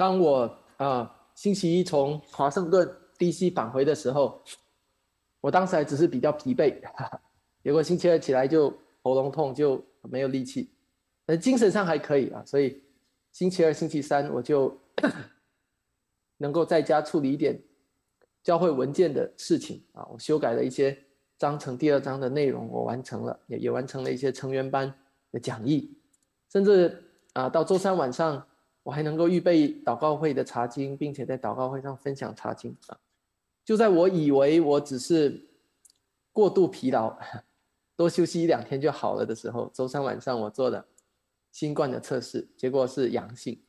当我啊星期一从华盛顿 D.C. 返回的时候，我当时还只是比较疲惫，结果星期二起来就喉咙痛，就没有力气，但精神上还可以啊。所以星期二、星期三我就 能够在家处理一点教会文件的事情啊。我修改了一些章程，第二章的内容我完成了，也也完成了一些成员班的讲义，甚至啊到周三晚上。我还能够预备祷告会的查经，并且在祷告会上分享查经啊！就在我以为我只是过度疲劳，多休息一两天就好了的时候，周三晚上我做了新冠的测试，结果是阳性。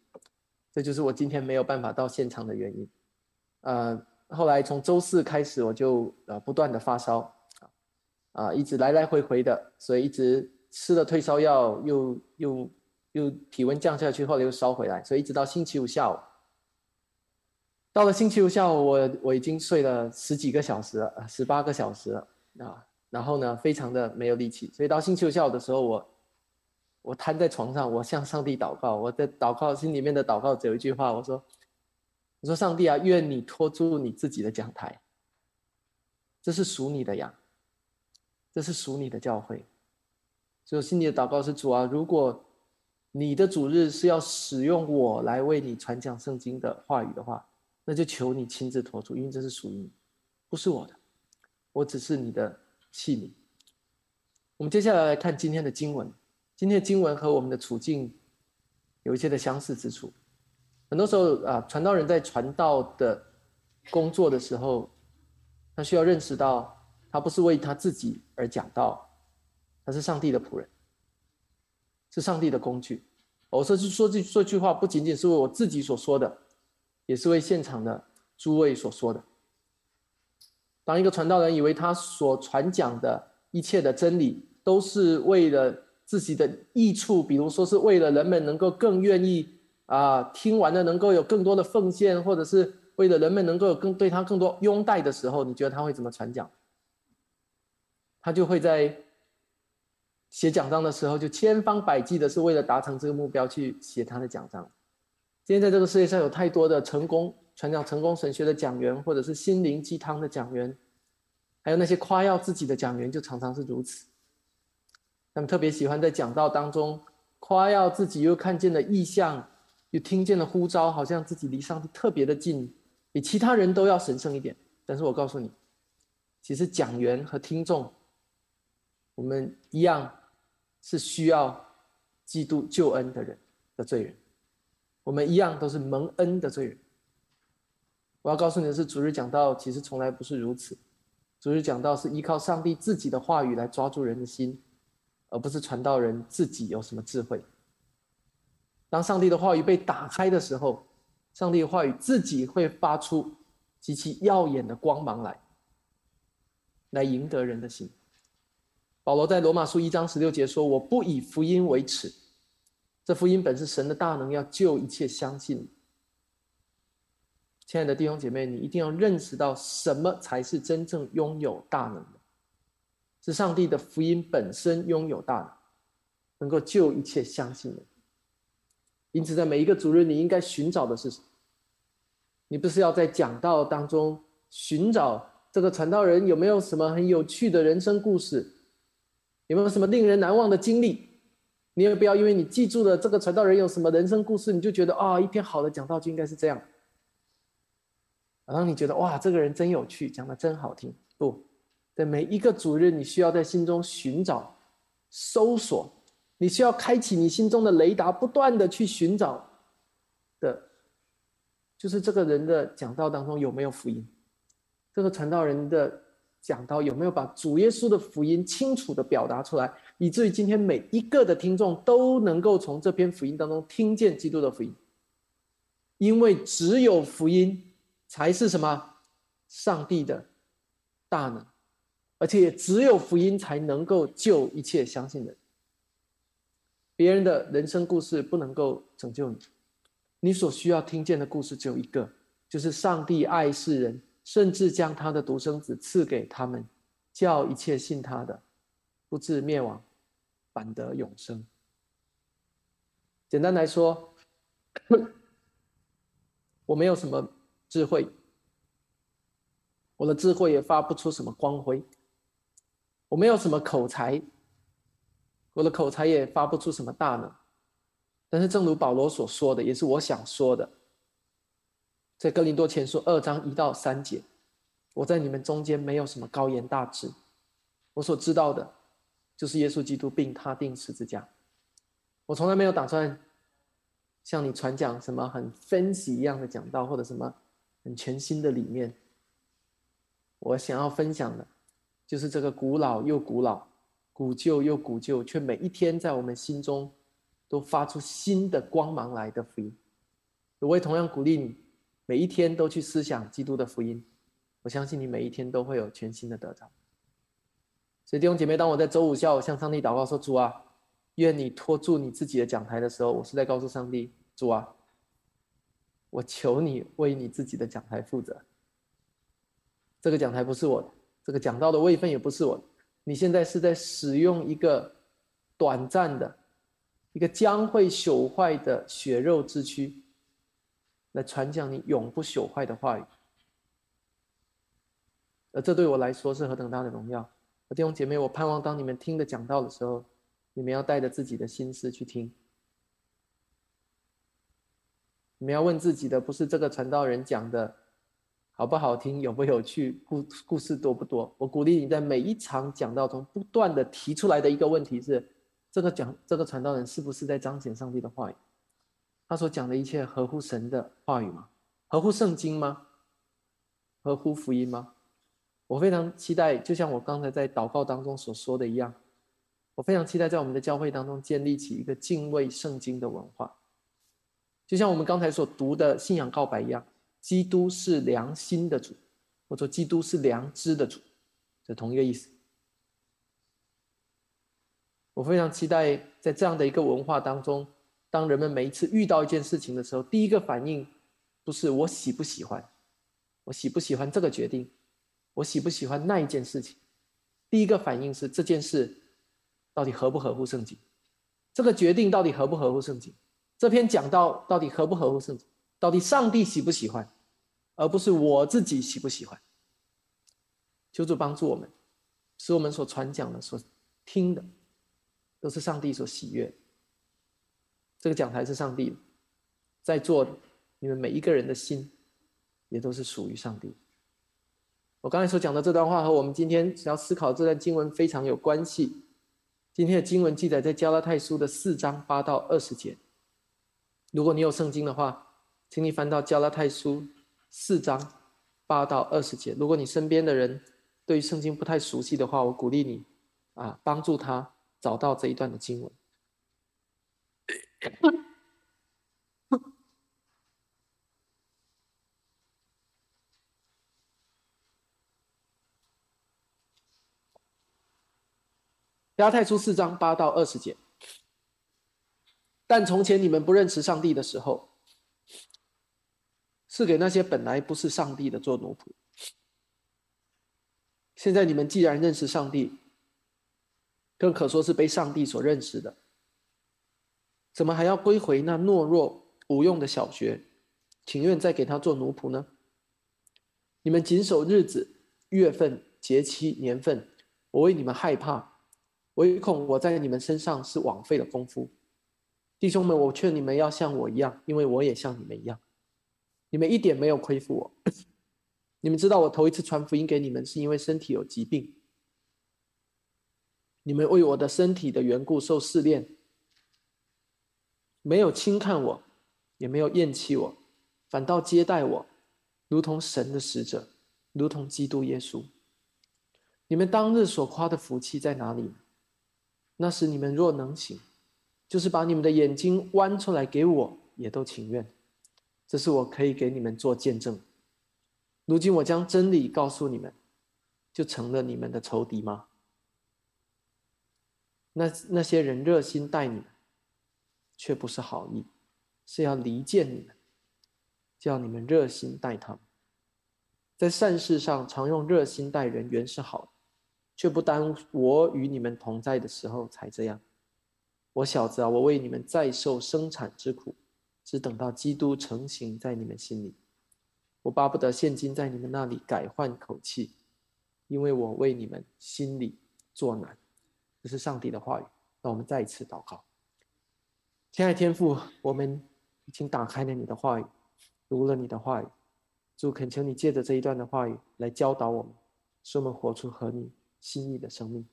这就是我今天没有办法到现场的原因。呃，后来从周四开始，我就呃不断的发烧啊啊，一直来来回回的，所以一直吃了退烧药，又又。又体温降下去，后来又烧回来，所以一直到星期五下午，到了星期五下午，我我已经睡了十几个小时了，十八个小时了啊，然后呢，非常的没有力气，所以到星期五下午的时候，我我瘫在床上，我向上帝祷告，我的祷告心里面的祷告只有一句话，我说，我说上帝啊，愿你托住你自己的讲台，这是属你的呀，这是属你的教会，所以我心里的祷告是主啊，如果。你的主日是要使用我来为你传讲圣经的话语的话，那就求你亲自托住，因为这是属于你，不是我的，我只是你的器皿。我们接下来来看今天的经文，今天的经文和我们的处境有一些的相似之处。很多时候啊，传道人在传道的工作的时候，他需要认识到，他不是为他自己而讲道，他是上帝的仆人。是上帝的工具。我说，说这说句话，不仅仅是为我自己所说的，也是为现场的诸位所说的。当一个传道人以为他所传讲的一切的真理都是为了自己的益处，比如说是为了人们能够更愿意啊听完了能够有更多的奉献，或者是为了人们能够有更对他更多拥戴的时候，你觉得他会怎么传讲？他就会在。写奖章的时候，就千方百计的是为了达成这个目标去写他的奖章。今天在这个世界上有太多的成功传讲成功神学的讲员，或者是心灵鸡汤的讲员，还有那些夸耀自己的讲员，就常常是如此。他们特别喜欢在讲道当中夸耀自己，又看见了异象，又听见了呼召，好像自己离上帝特别的近，比其他人都要神圣一点。但是我告诉你，其实讲员和听众，我们一样。是需要基督救恩的人的罪人，我们一样都是蒙恩的罪人。我要告诉你的是，主日讲道其实从来不是如此。主日讲道是依靠上帝自己的话语来抓住人的心，而不是传道人自己有什么智慧。当上帝的话语被打开的时候，上帝的话语自己会发出极其耀眼的光芒来，来赢得人的心。保罗在罗马书一章十六节说：“我不以福音为耻，这福音本是神的大能，要救一切相信。”亲爱的弟兄姐妹，你一定要认识到什么才是真正拥有大能的？是上帝的福音本身拥有大能，能够救一切相信的。因此，在每一个主日，你应该寻找的是？你不是要在讲道当中寻找这个传道人有没有什么很有趣的人生故事？有没有什么令人难忘的经历？你也不要因为你记住了这个传道人有什么人生故事，你就觉得啊，一篇好的讲道就应该是这样。然后你觉得哇，这个人真有趣，讲的真好听。不，在每一个主日，你需要在心中寻找、搜索，你需要开启你心中的雷达，不断的去寻找的，就是这个人的讲道当中有没有福音，这个传道人的。讲到有没有把主耶稣的福音清楚的表达出来，以至于今天每一个的听众都能够从这篇福音当中听见基督的福音，因为只有福音才是什么上帝的大能，而且也只有福音才能够救一切相信的人。别人的人生故事不能够拯救你，你所需要听见的故事只有一个，就是上帝爱世人。甚至将他的独生子赐给他们，叫一切信他的，不至灭亡，反得永生。简单来说，我没有什么智慧，我的智慧也发不出什么光辉。我没有什么口才，我的口才也发不出什么大能。但是，正如保罗所说的，也是我想说的，在哥林多前书二章一到三节，我在你们中间没有什么高言大志，我所知道的，就是耶稣基督并他定十字架。我从来没有打算向你传讲什么很分析一样的讲道，或者什么很全新的理念。我想要分享的，就是这个古老又古老、古旧又古旧，却每一天在我们心中。都发出新的光芒来的福音，我也同样鼓励你，每一天都去思想基督的福音。我相信你每一天都会有全新的得着。所以弟兄姐妹，当我在周五下午向上帝祷告说：“主啊，愿你托住你自己的讲台的时候，我是在告诉上帝：主啊，我求你为你自己的讲台负责。这个讲台不是我的，这个讲道的位分也不是我的。你现在是在使用一个短暂的。”一个将会朽坏的血肉之躯，来传讲你永不朽坏的话语，而这对我来说是何等大的荣耀！弟兄姐妹，我盼望当你们听的讲道的时候，你们要带着自己的心思去听。你们要问自己的，不是这个传道人讲的好不好听、有不有趣、故故事多不多。我鼓励你在每一场讲道中不断的提出来的一个问题是。这个讲这个传道人是不是在彰显上帝的话语？他所讲的一切合乎神的话语吗？合乎圣经吗？合乎福音吗？我非常期待，就像我刚才在祷告当中所说的一样，我非常期待在我们的教会当中建立起一个敬畏圣经的文化。就像我们刚才所读的信仰告白一样，基督是良心的主，或者说基督是良知的主，这同一个意思。我非常期待在这样的一个文化当中，当人们每一次遇到一件事情的时候，第一个反应不是我喜不喜欢，我喜不喜欢这个决定，我喜不喜欢那一件事情，第一个反应是这件事到底合不合乎圣经，这个决定到底合不合乎圣经，这篇讲到到底合不合乎圣经，到底上帝喜不喜欢，而不是我自己喜不喜欢。求主帮助我们，使我们所传讲的、所听的。都是上帝所喜悦。这个讲台是上帝的，在座的你们每一个人的心，也都是属于上帝。我刚才所讲的这段话和我们今天要思考这段经文非常有关系。今天的经文记载在加拉太书的四章八到二十节。如果你有圣经的话，请你翻到加拉太书四章八到二十节。如果你身边的人对于圣经不太熟悉的话，我鼓励你啊，帮助他。找到这一段的经文，《加太书》四章八到二十节。但从前你们不认识上帝的时候，是给那些本来不是上帝的做奴仆；现在你们既然认识上帝，更可说是被上帝所认识的，怎么还要归回那懦弱无用的小学，情愿再给他做奴仆呢？你们谨守日子、月份、节期、年份，我为你们害怕，唯恐我在你们身上是枉费了功夫。弟兄们，我劝你们要像我一样，因为我也像你们一样。你们一点没有亏负我。你们知道，我头一次传福音给你们，是因为身体有疾病。你们为我的身体的缘故受试炼，没有轻看我，也没有厌弃我，反倒接待我，如同神的使者，如同基督耶稣。你们当日所夸的福气在哪里？那时你们若能行，就是把你们的眼睛弯出来给我，也都情愿。这是我可以给你们做见证。如今我将真理告诉你们，就成了你们的仇敌吗？那那些人热心待你，却不是好意，是要离间你们，叫你们热心待他们。在善事上常用热心待人，原是好，却不耽误我与你们同在的时候才这样。我小子啊，我为你们再受生产之苦，只等到基督成型在你们心里。我巴不得现今在你们那里改换口气，因为我为你们心里作难。这是上帝的话语。让我们再一次祷告，亲爱的天父，我们已经打开了你的话语，读了你的话语。主恳求你借着这一段的话语来教导我们，使我们活出合你心意的生命。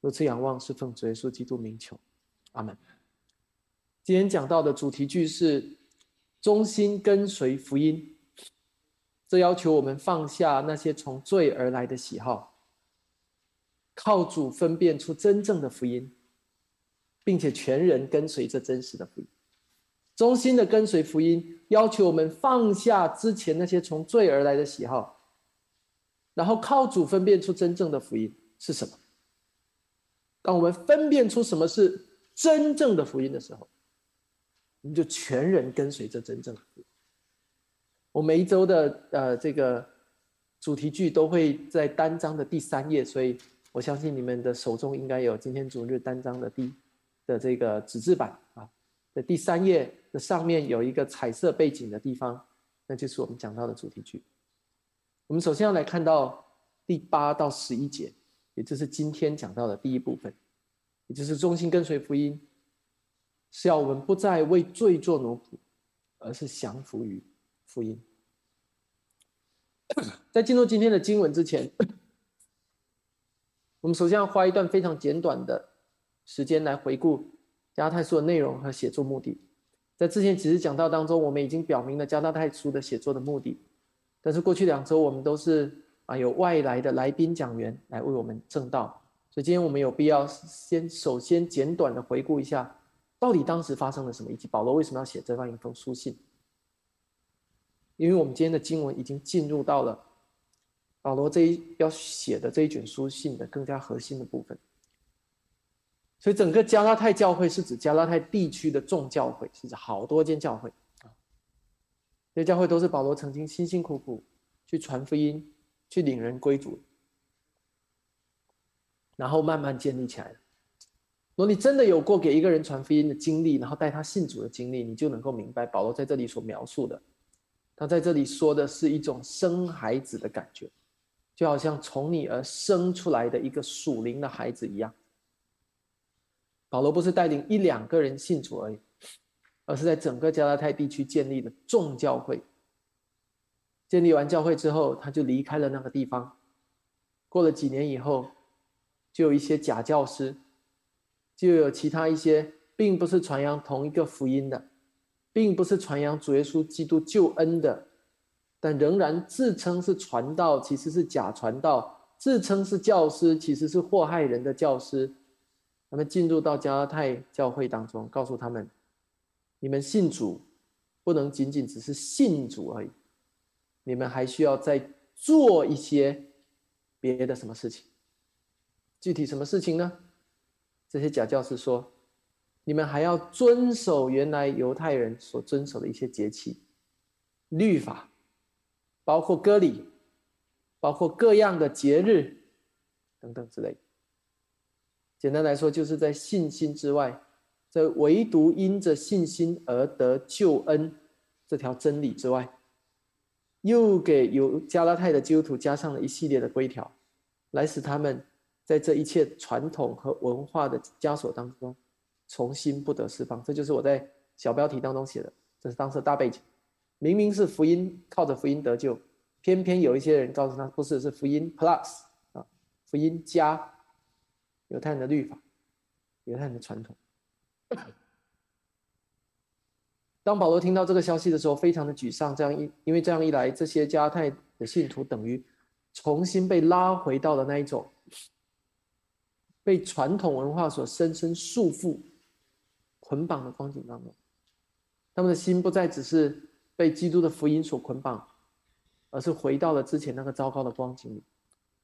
如此仰望，是奉主耶稣基督名求，阿门。今天讲到的主题句是忠心跟随福音，这要求我们放下那些从罪而来的喜好，靠主分辨出真正的福音。并且全人跟随这真实的福音，忠心的跟随福音，要求我们放下之前那些从罪而来的喜好，然后靠主分辨出真正的福音是什么。当我们分辨出什么是真正的福音的时候，我们就全人跟随着真正的福音。我每一周的呃这个主题句都会在单章的第三页，所以我相信你们的手中应该有今天主日单章的第。的这个纸质版啊，的第三页的上面有一个彩色背景的地方，那就是我们讲到的主题句。我们首先要来看到第八到十一节，也就是今天讲到的第一部分，也就是忠心跟随福音，是要我们不再为罪做奴仆，而是降服于福音。在进入今天的经文之前，我们首先要花一段非常简短的。时间来回顾加泰书的内容和写作目的，在之前几次讲到当中，我们已经表明了加泰书的写作的目的。但是过去两周我们都是啊有外来的来宾讲员来为我们正道，所以今天我们有必要先首先简短的回顾一下，到底当时发生了什么，以及保罗为什么要写这样一封书信。因为我们今天的经文已经进入到了保罗这一要写的这一卷书信的更加核心的部分。所以，整个加拉太教会是指加拉太地区的众教会，是指好多间教会啊。这些教会都是保罗曾经辛辛苦苦去传福音、去领人归主，然后慢慢建立起来的。如果你真的有过给一个人传福音的经历，然后带他信主的经历，你就能够明白保罗在这里所描述的。他在这里说的是一种生孩子的感觉，就好像从你而生出来的一个属灵的孩子一样。保罗不是带领一两个人信主而已，而是在整个加拉太地区建立了众教会。建立完教会之后，他就离开了那个地方。过了几年以后，就有一些假教师，就有其他一些并不是传扬同一个福音的，并不是传扬主耶稣基督救恩的，但仍然自称是传道，其实是假传道；自称是教师，其实是祸害人的教师。他们进入到加拉太教会当中，告诉他们：你们信主，不能仅仅只是信主而已，你们还需要再做一些别的什么事情。具体什么事情呢？这些假教师说：你们还要遵守原来犹太人所遵守的一些节气、律法，包括割礼，包括各样的节日等等之类。简单来说，就是在信心之外，在唯独因着信心而得救恩这条真理之外，又给有加拉太的基督徒加上了一系列的规条，来使他们在这一切传统和文化的枷锁当中重新不得释放。这就是我在小标题当中写的，这是当时的大背景。明明是福音，靠着福音得救，偏偏有一些人告诉他，不是，是福音 plus 啊，福音加。犹太人的律法，犹太人的传统。当保罗听到这个消息的时候，非常的沮丧。这样一，因为这样一来，这些加泰的信徒等于重新被拉回到了那一种被传统文化所深深束缚、捆绑的光景当中。他们的心不再只是被基督的福音所捆绑，而是回到了之前那个糟糕的光景里，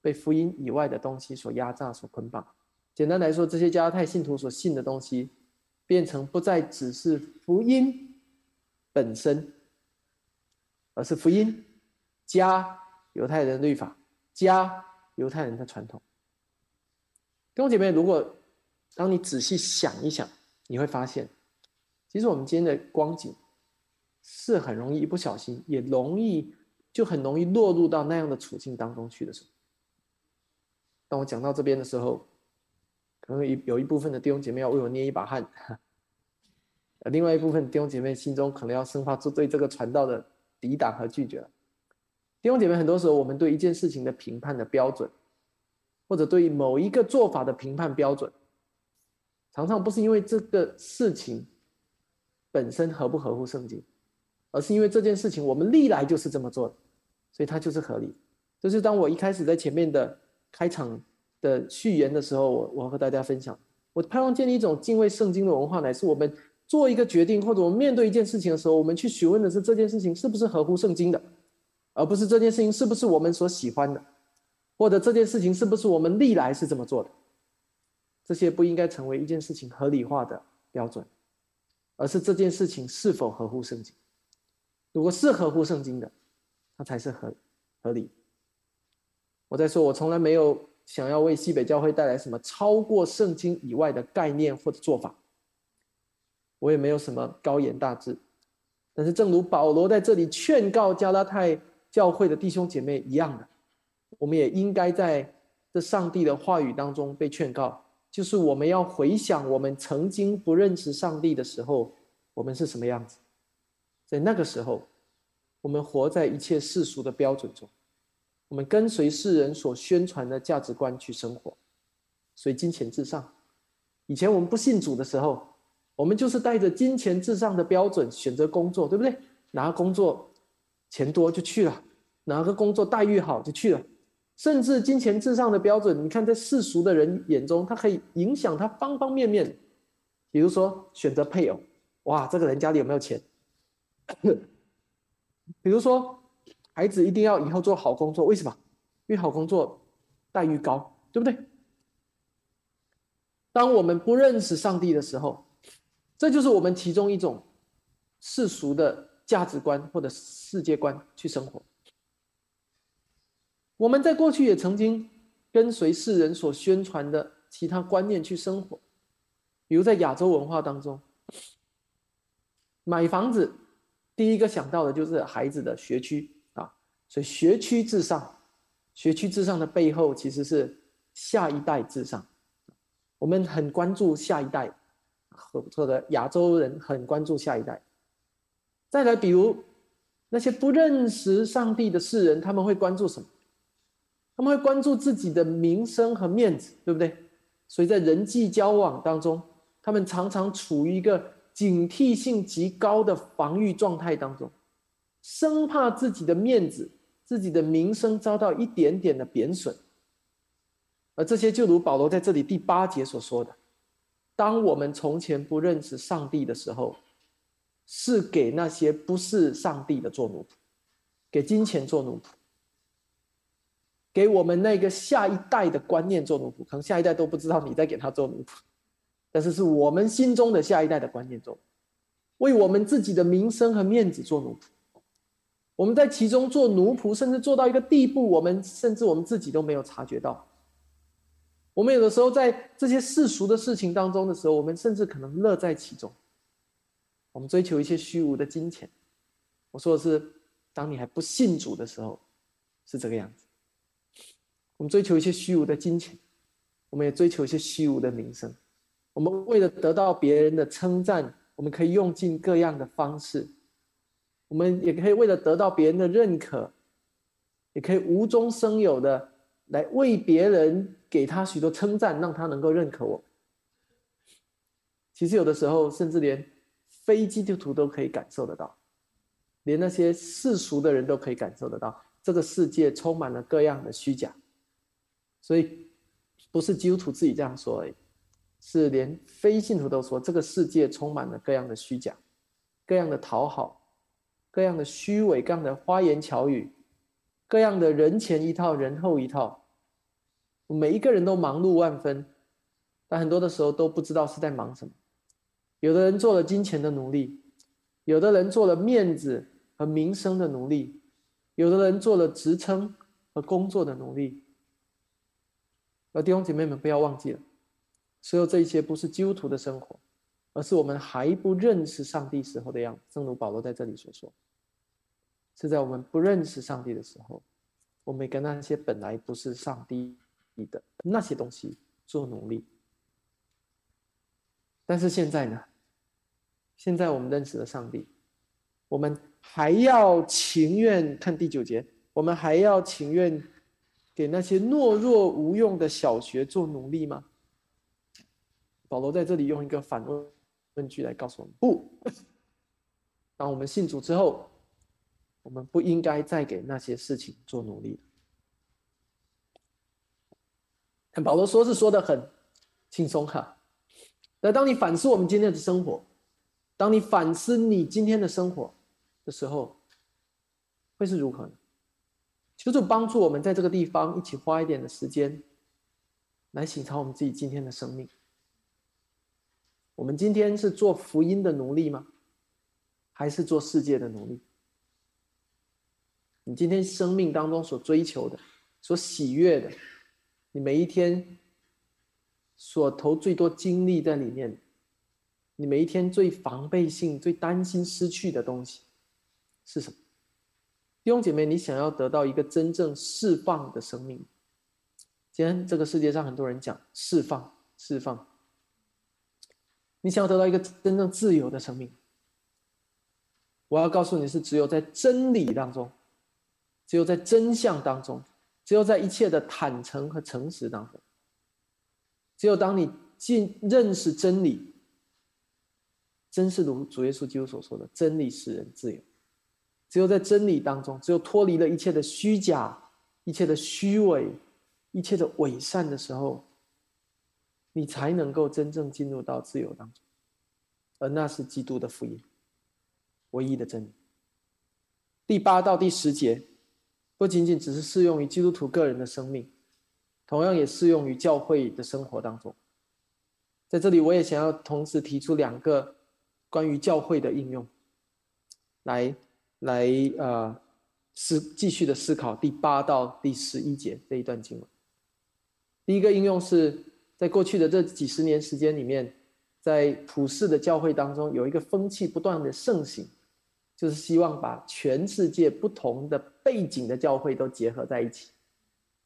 被福音以外的东西所压榨、所捆绑。简单来说，这些加太信徒所信的东西，变成不再只是福音本身，而是福音加犹太人的律法加犹太人的传统。弟兄姐妹，如果当你仔细想一想，你会发现，其实我们今天的光景是很容易一不小心，也容易就很容易落入到那样的处境当中去的时候。当我讲到这边的时候，可能有有一部分的弟兄姐妹要为我捏一把汗，另外一部分弟兄姐妹心中可能要生发出对这个传道的抵挡和拒绝。弟兄姐妹，很多时候我们对一件事情的评判的标准，或者对某一个做法的评判标准，常常不是因为这个事情本身合不合乎圣经，而是因为这件事情我们历来就是这么做的，所以它就是合理。就是当我一开始在前面的。开场的序言的时候，我我和大家分享，我盼望建立一种敬畏圣经的文化，乃是我们做一个决定或者我们面对一件事情的时候，我们去询问的是这件事情是不是合乎圣经的，而不是这件事情是不是我们所喜欢的，或者这件事情是不是我们历来是这么做的，这些不应该成为一件事情合理化的标准，而是这件事情是否合乎圣经。如果是合乎圣经的，它才是合合理。我在说，我从来没有想要为西北教会带来什么超过圣经以外的概念或者做法，我也没有什么高言大志。但是，正如保罗在这里劝告加拉太教会的弟兄姐妹一样的，我们也应该在这上帝的话语当中被劝告，就是我们要回想我们曾经不认识上帝的时候，我们是什么样子。在那个时候，我们活在一切世俗的标准中。我们跟随世人所宣传的价值观去生活，所以金钱至上。以前我们不信主的时候，我们就是带着金钱至上的标准选择工作，对不对？哪个工作钱多就去了，哪个工作待遇好就去了。甚至金钱至上的标准，你看在世俗的人眼中，它可以影响他方方面面。比如说选择配偶，哇，这个人家里有没有钱？比如说。孩子一定要以后做好工作，为什么？因为好工作待遇高，对不对？当我们不认识上帝的时候，这就是我们其中一种世俗的价值观或者世界观去生活。我们在过去也曾经跟随世人所宣传的其他观念去生活，比如在亚洲文化当中，买房子第一个想到的就是孩子的学区。所以学区至上，学区至上的背后其实是下一代至上。我们很关注下一代，或者亚洲人很关注下一代。再来，比如那些不认识上帝的世人，他们会关注什么？他们会关注自己的名声和面子，对不对？所以在人际交往当中，他们常常处于一个警惕性极高的防御状态当中，生怕自己的面子。自己的名声遭到一点点的贬损，而这些就如保罗在这里第八节所说的：“当我们从前不认识上帝的时候，是给那些不是上帝的做奴仆，给金钱做奴仆，给我们那个下一代的观念做奴仆。可能下一代都不知道你在给他做奴仆，但是是我们心中的下一代的观念做，为我们自己的名声和面子做奴仆。”我们在其中做奴仆，甚至做到一个地步，我们甚至我们自己都没有察觉到。我们有的时候在这些世俗的事情当中的时候，我们甚至可能乐在其中。我们追求一些虚无的金钱。我说的是，当你还不信主的时候，是这个样子。我们追求一些虚无的金钱，我们也追求一些虚无的名声。我们为了得到别人的称赞，我们可以用尽各样的方式。我们也可以为了得到别人的认可，也可以无中生有的来为别人给他许多称赞，让他能够认可我。其实有的时候，甚至连非基督徒都可以感受得到，连那些世俗的人都可以感受得到，这个世界充满了各样的虚假。所以，不是基督徒自己这样说，而已，是连非信徒都说，这个世界充满了各样的虚假，各样的讨好。各样的虚伪，各样的花言巧语，各样的人前一套，人后一套，每一个人都忙碌万分，但很多的时候都不知道是在忙什么。有的人做了金钱的奴隶，有的人做了面子和名声的奴隶，有的人做了职称和工作的奴隶。而弟兄姐妹们，不要忘记了，所有这一切不是基督徒的生活，而是我们还不认识上帝时候的样子。正如保罗在这里所说，是在我们不认识上帝的时候，我们跟那些本来不是上帝的那些东西做努力。但是现在呢？现在我们认识了上帝，我们还要情愿看第九节，我们还要情愿给那些懦弱无用的小学做努力吗？保罗在这里用一个反问问句来告诉我们：不。当我们信主之后，我们不应该再给那些事情做努力。看保罗说是说的很轻松哈，那当你反思我们今天的生活，当你反思你今天的生活的时候，会是如何呢？求主帮助我们在这个地方一起花一点的时间，来省察我们自己今天的生命。我们今天是做福音的奴隶吗？还是做世界的奴隶？你今天生命当中所追求的、所喜悦的，你每一天所投最多精力在里面，你每一天最防备性、最担心失去的东西是什么？弟兄姐妹，你想要得到一个真正释放的生命？今天这个世界上很多人讲释放、释放。你想要得到一个真正自由的生命，我要告诉你是只有在真理当中，只有在真相当中，只有在一切的坦诚和诚实当中，只有当你进认识真理，真是如主耶稣基督所说的，真理使人自由。只有在真理当中，只有脱离了一切的虚假、一切的虚伪、一切的伪善的时候。你才能够真正进入到自由当中，而那是基督的福音，唯一的真理。第八到第十节，不仅仅只是适用于基督徒个人的生命，同样也适用于教会的生活当中。在这里，我也想要同时提出两个关于教会的应用，来来呃思继续的思考第八到第十一节这一段经文。第一个应用是。在过去的这几十年时间里面，在普世的教会当中，有一个风气不断的盛行，就是希望把全世界不同的背景的教会都结合在一起，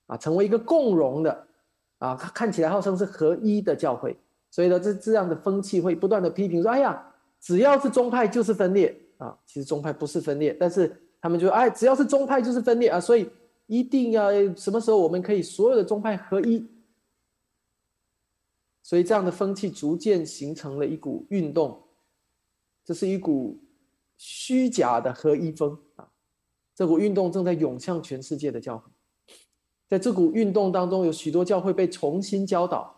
啊，成为一个共荣的，啊，看起来号称是合一的教会。所以呢，这这样的风气会不断的批评说：“哎呀，只要是宗派就是分裂啊！”其实宗派不是分裂，但是他们就哎，只要是宗派就是分裂啊！所以一定要什么时候我们可以所有的宗派合一？所以，这样的风气逐渐形成了一股运动，这是一股虚假的合一风啊！这股运动正在涌向全世界的教会。在这股运动当中，有许多教会被重新教导，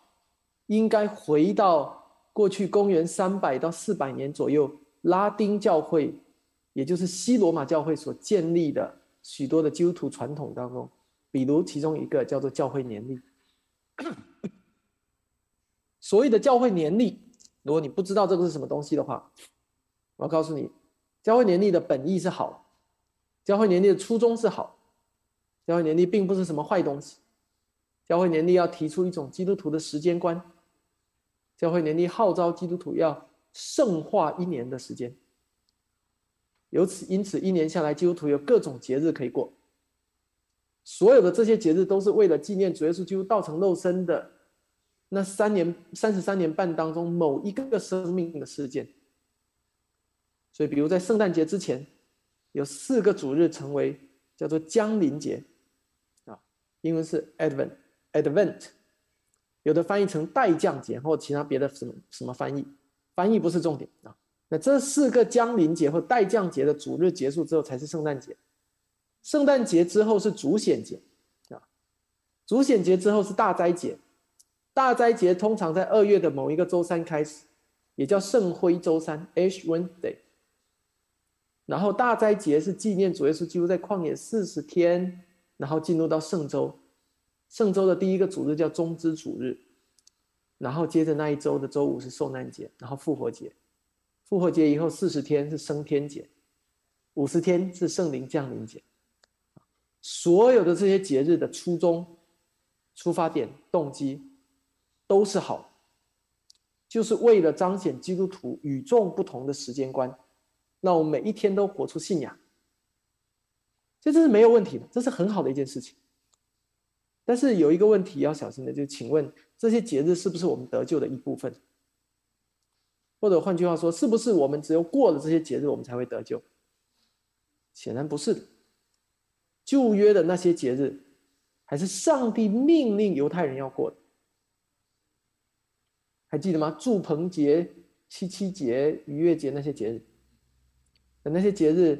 应该回到过去公元三百到四百年左右拉丁教会，也就是西罗马教会所建立的许多的基督徒传统当中，比如其中一个叫做教会年历。所谓的教会年历，如果你不知道这个是什么东西的话，我要告诉你，教会年历的本意是好，教会年历的初衷是好，教会年历并不是什么坏东西，教会年历要提出一种基督徒的时间观，教会年历号召基督徒要圣化一年的时间，由此因此一年下来，基督徒有各种节日可以过，所有的这些节日都是为了纪念主耶稣基督道成肉身的。那三年三十三年半当中某一个生命的事件，所以比如在圣诞节之前，有四个主日成为叫做降临节，啊，英文是 Advent，Advent，有的翻译成代降节或其他别的什么什么翻译，翻译不是重点啊。那这四个降临节或代降节的主日结束之后才是圣诞节，圣诞节之后是主显节，啊，主显节之后是大斋节。大斋节通常在二月的某一个周三开始，也叫圣灰周三 （Ash Wednesday）。然后大斋节是纪念主耶稣基督在旷野四十天，然后进入到圣周。圣周的第一个主日叫中之主日，然后接着那一周的周五是受难节，然后复活节。复活节以后四十天是升天节，五十天是圣灵降临节。所有的这些节日的初衷、出发点、动机。都是好，就是为了彰显基督徒与众不同的时间观。那我们每一天都活出信仰，这这是没有问题的，这是很好的一件事情。但是有一个问题要小心的，就是请问这些节日是不是我们得救的一部分？或者换句话说，是不是我们只有过了这些节日，我们才会得救？显然不是的。旧约的那些节日，还是上帝命令犹太人要过的。还记得吗？祝棚节、七七节、逾越节那些节日，那些节日，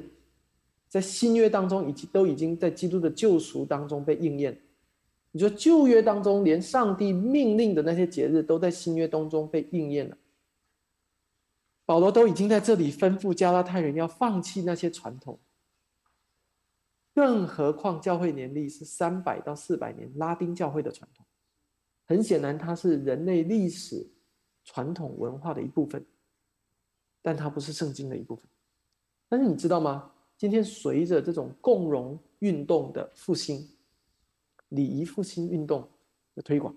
在新约当中，已经都已经在基督的救赎当中被应验。你说旧约当中，连上帝命令的那些节日，都在新约当中被应验了。保罗都已经在这里吩咐加拉太人要放弃那些传统，更何况教会年历是三百到四百年拉丁教会的传统，很显然它是人类历史。传统文化的一部分，但它不是圣经的一部分。但是你知道吗？今天随着这种共荣运动的复兴，礼仪复兴运动的推广，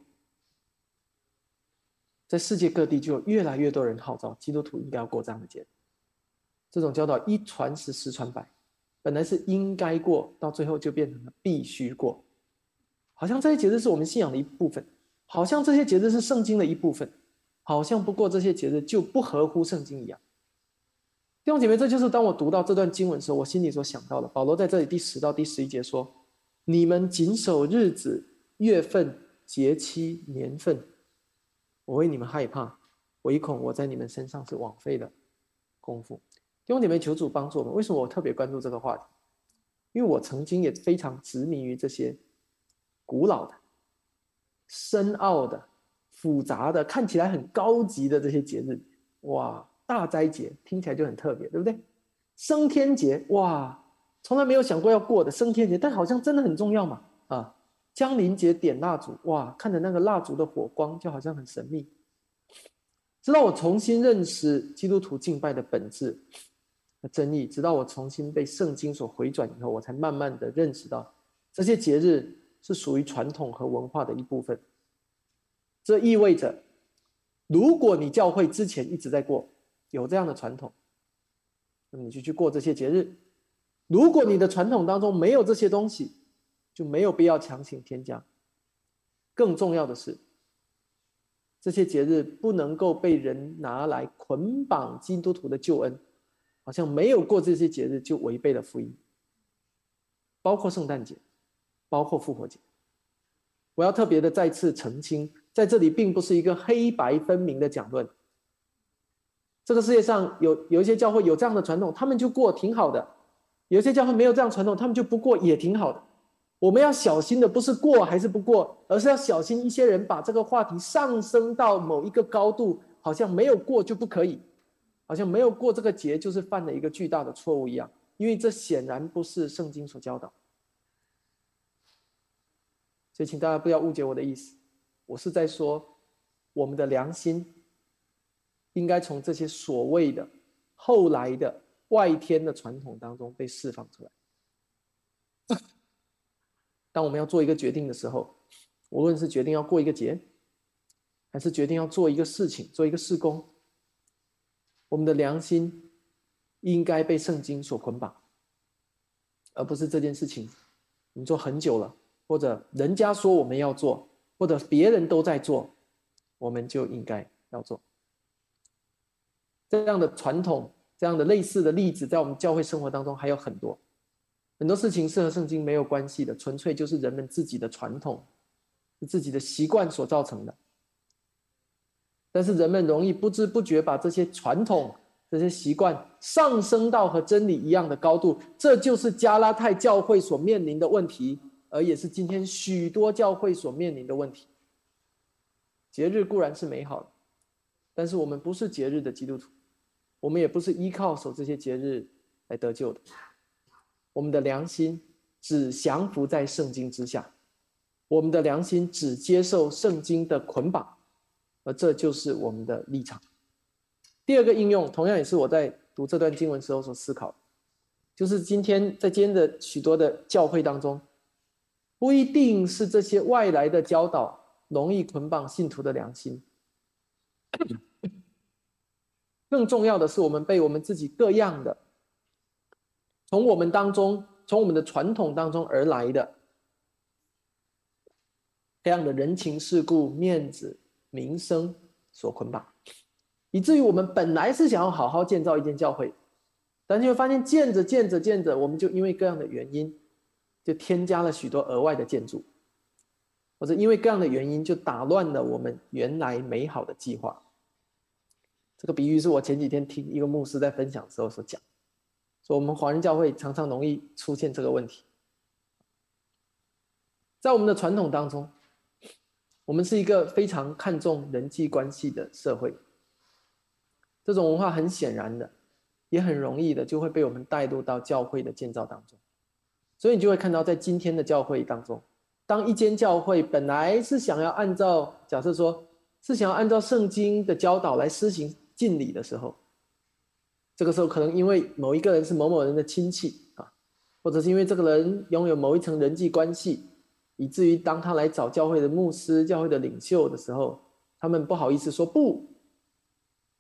在世界各地就有越来越多人号召基督徒应该要过这样的节。这种教导一传十，十传百，本来是应该过，到最后就变成了必须过。好像这些节日是我们信仰的一部分，好像这些节日是圣经的一部分。好像不过这些节日就不合乎圣经一样。弟兄姐妹，这就是当我读到这段经文的时候，我心里所想到的。保罗在这里第十到第十一节说：“你们谨守日子、月份、节期、年份，我为你们害怕，唯恐我在你们身上是枉费的功夫。”弟兄姐妹，求主帮助我们。为什么我特别关注这个话题？因为我曾经也非常执迷于这些古老的、深奥的。复杂的看起来很高级的这些节日，哇，大斋节听起来就很特别，对不对？升天节，哇，从来没有想过要过的升天节，但好像真的很重要嘛，啊，江临节点蜡烛，哇，看着那个蜡烛的火光，就好像很神秘。直到我重新认识基督徒敬拜的本质和真义，直到我重新被圣经所回转以后，我才慢慢的认识到，这些节日是属于传统和文化的一部分。这意味着，如果你教会之前一直在过有这样的传统，那么你就去过这些节日；如果你的传统当中没有这些东西，就没有必要强行添加。更重要的是，这些节日不能够被人拿来捆绑基督徒的救恩，好像没有过这些节日就违背了福音。包括圣诞节，包括复活节，我要特别的再次澄清。在这里并不是一个黑白分明的讲论。这个世界上有有一些教会有这样的传统，他们就过挺好的；有些教会没有这样传统，他们就不过也挺好的。我们要小心的不是过还是不过，而是要小心一些人把这个话题上升到某一个高度，好像没有过就不可以，好像没有过这个节就是犯了一个巨大的错误一样。因为这显然不是圣经所教导。所以，请大家不要误解我的意思。我是在说，我们的良心应该从这些所谓的后来的外天的传统当中被释放出来。当我们要做一个决定的时候，无论是决定要过一个节，还是决定要做一个事情、做一个事工，我们的良心应该被圣经所捆绑，而不是这件事情我们做很久了，或者人家说我们要做。或者别人都在做，我们就应该要做。这样的传统，这样的类似的例子，在我们教会生活当中还有很多。很多事情是和圣经没有关系的，纯粹就是人们自己的传统、自己的习惯所造成的。但是人们容易不知不觉把这些传统、这些习惯上升到和真理一样的高度，这就是加拉太教会所面临的问题。而也是今天许多教会所面临的问题。节日固然是美好的，但是我们不是节日的基督徒，我们也不是依靠守这些节日来得救的。我们的良心只降服在圣经之下，我们的良心只接受圣经的捆绑，而这就是我们的立场。第二个应用，同样也是我在读这段经文时候所思考，就是今天在今天的许多的教会当中。不一定是这些外来的教导容易捆绑信徒的良心，更重要的是，我们被我们自己各样的，从我们当中，从我们的传统当中而来的这样的人情世故、面子、名声所捆绑，以至于我们本来是想要好好建造一间教会，但你会发现，建着建着建着，我们就因为各样的原因，就添加了许多额外的建筑，或者因为各样的原因，就打乱了我们原来美好的计划。这个比喻是我前几天听一个牧师在分享时候所讲，说我们华人教会常常容易出现这个问题，在我们的传统当中，我们是一个非常看重人际关系的社会，这种文化很显然的，也很容易的就会被我们带入到教会的建造当中，所以你就会看到在今天的教会当中，当一间教会本来是想要按照假设说是想要按照圣经的教导来施行。敬礼的时候，这个时候可能因为某一个人是某某人的亲戚啊，或者是因为这个人拥有某一层人际关系，以至于当他来找教会的牧师、教会的领袖的时候，他们不好意思说不，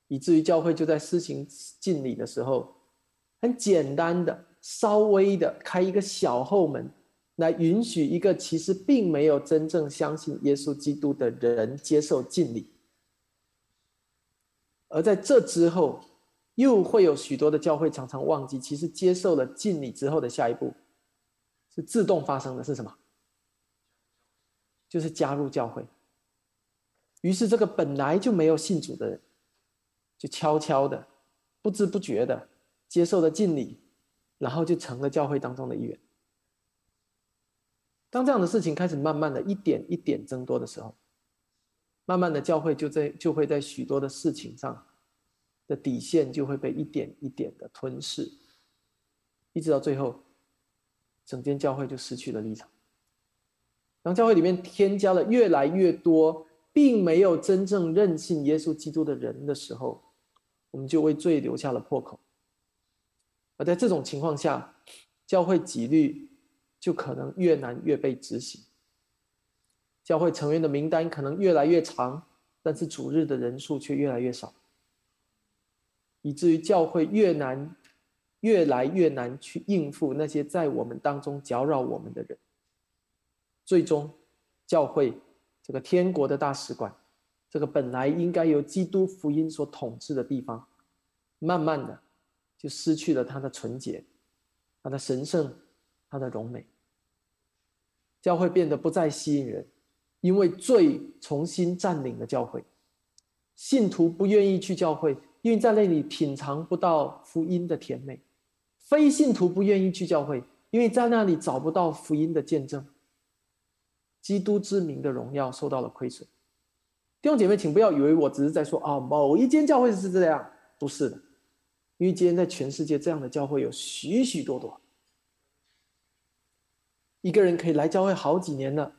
以至于教会就在施行敬礼的时候，很简单的、稍微的开一个小后门，来允许一个其实并没有真正相信耶稣基督的人接受敬礼。而在这之后，又会有许多的教会常常忘记，其实接受了敬礼之后的下一步，是自动发生的是什么？就是加入教会。于是这个本来就没有信主的人，就悄悄的、不知不觉的接受了敬礼，然后就成了教会当中的一员。当这样的事情开始慢慢的一点一点增多的时候，慢慢的，教会就在就会在许多的事情上的底线就会被一点一点的吞噬，一直到最后，整间教会就失去了立场。当教会里面添加了越来越多并没有真正认信耶稣基督的人的时候，我们就为罪留下了破口。而在这种情况下，教会纪律就可能越难越被执行。教会成员的名单可能越来越长，但是主日的人数却越来越少，以至于教会越难、越来越难去应付那些在我们当中搅扰我们的人。最终，教会这个天国的大使馆，这个本来应该由基督福音所统治的地方，慢慢的就失去了它的纯洁、它的神圣、它的荣美。教会变得不再吸引人。因为罪重新占领了教会，信徒不愿意去教会，因为在那里品尝不到福音的甜美；非信徒不愿意去教会，因为在那里找不到福音的见证。基督之名的荣耀受到了亏损。弟兄姐妹，请不要以为我只是在说啊，某一间教会是这样，不是的，因为今天在全世界这样的教会有许许多多。一个人可以来教会好几年了。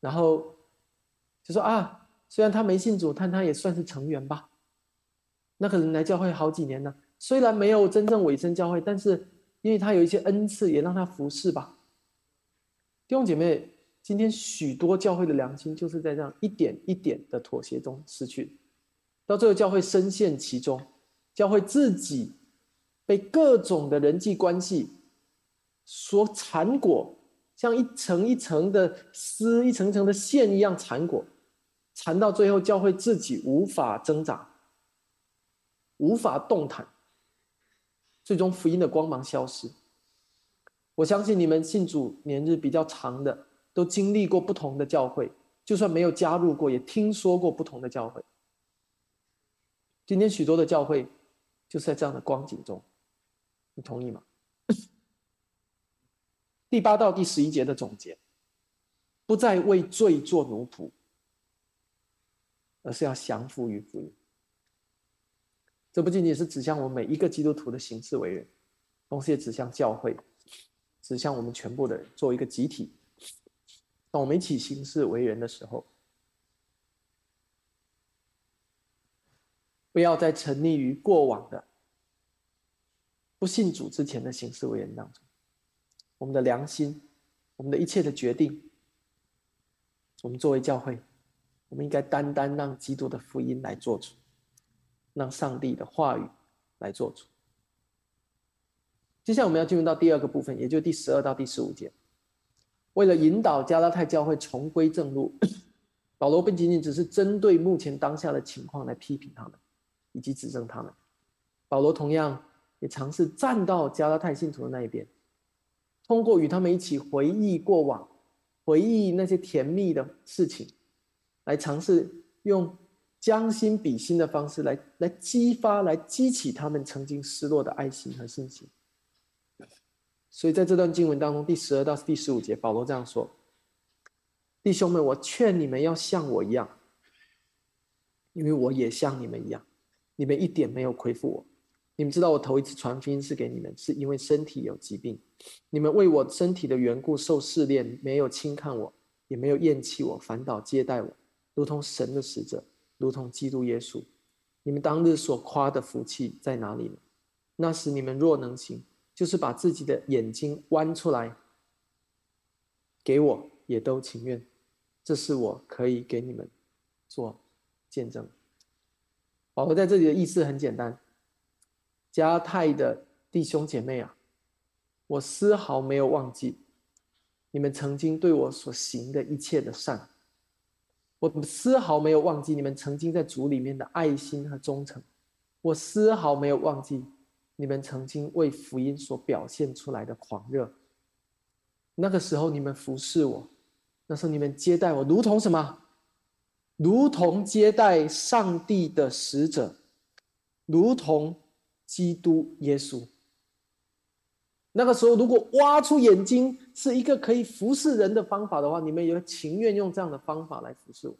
然后就说啊，虽然他没信主，但他也算是成员吧。那个人来教会好几年了，虽然没有真正委身教会，但是因为他有一些恩赐，也让他服侍吧。弟兄姐妹，今天许多教会的良心就是在这样一点一点的妥协中失去，到最后教会深陷其中，教会自己被各种的人际关系所缠裹。像一层一层的丝，一层层的线一样缠裹，缠到最后，教会自己无法挣扎，无法动弹，最终福音的光芒消失。我相信你们信主年日比较长的，都经历过不同的教会，就算没有加入过，也听说过不同的教会。今天许多的教会，就是在这样的光景中，你同意吗？第八到第十一节的总结，不再为罪做奴仆，而是要降服于福音。这不仅仅是指向我们每一个基督徒的行事为人，同时也指向教会，指向我们全部的人，作为一个集体。当我们一起行事为人的时候，不要再沉溺于过往的不信主之前的行事为人当中。我们的良心，我们的一切的决定，我们作为教会，我们应该单单让基督的福音来做主。让上帝的话语来做主。接下来我们要进入到第二个部分，也就是第十二到第十五节。为了引导加拉太教会重归正路，保罗不仅仅只是针对目前当下的情况来批评他们，以及指正他们。保罗同样也尝试站到加拉太信徒的那一边，通过与他们一起回忆过往，回忆那些甜蜜的事情，来尝试用将心比心的方式来来激发、来激起他们曾经失落的爱心和信心。所以在这段经文当中，第十二到第十五节，保罗这样说：“弟兄们，我劝你们要像我一样，因为我也像你们一样，你们一点没有亏负我。你们知道，我头一次传福音是给你们，是因为身体有疾病。你们为我身体的缘故受试炼，没有轻看我，也没有厌弃我，反倒接待我，如同神的使者，如同基督耶稣。你们当日所夸的福气在哪里呢？那时你们若能行。”就是把自己的眼睛弯出来，给我也都情愿，这是我可以给你们做见证。保罗在这里的意思很简单：加泰的弟兄姐妹啊，我丝毫没有忘记你们曾经对我所行的一切的善，我丝毫没有忘记你们曾经在主里面的爱心和忠诚，我丝毫没有忘记。你们曾经为福音所表现出来的狂热，那个时候你们服侍我，那时候你们接待我，如同什么？如同接待上帝的使者，如同基督耶稣。那个时候，如果挖出眼睛是一个可以服侍人的方法的话，你们也情愿用这样的方法来服侍我。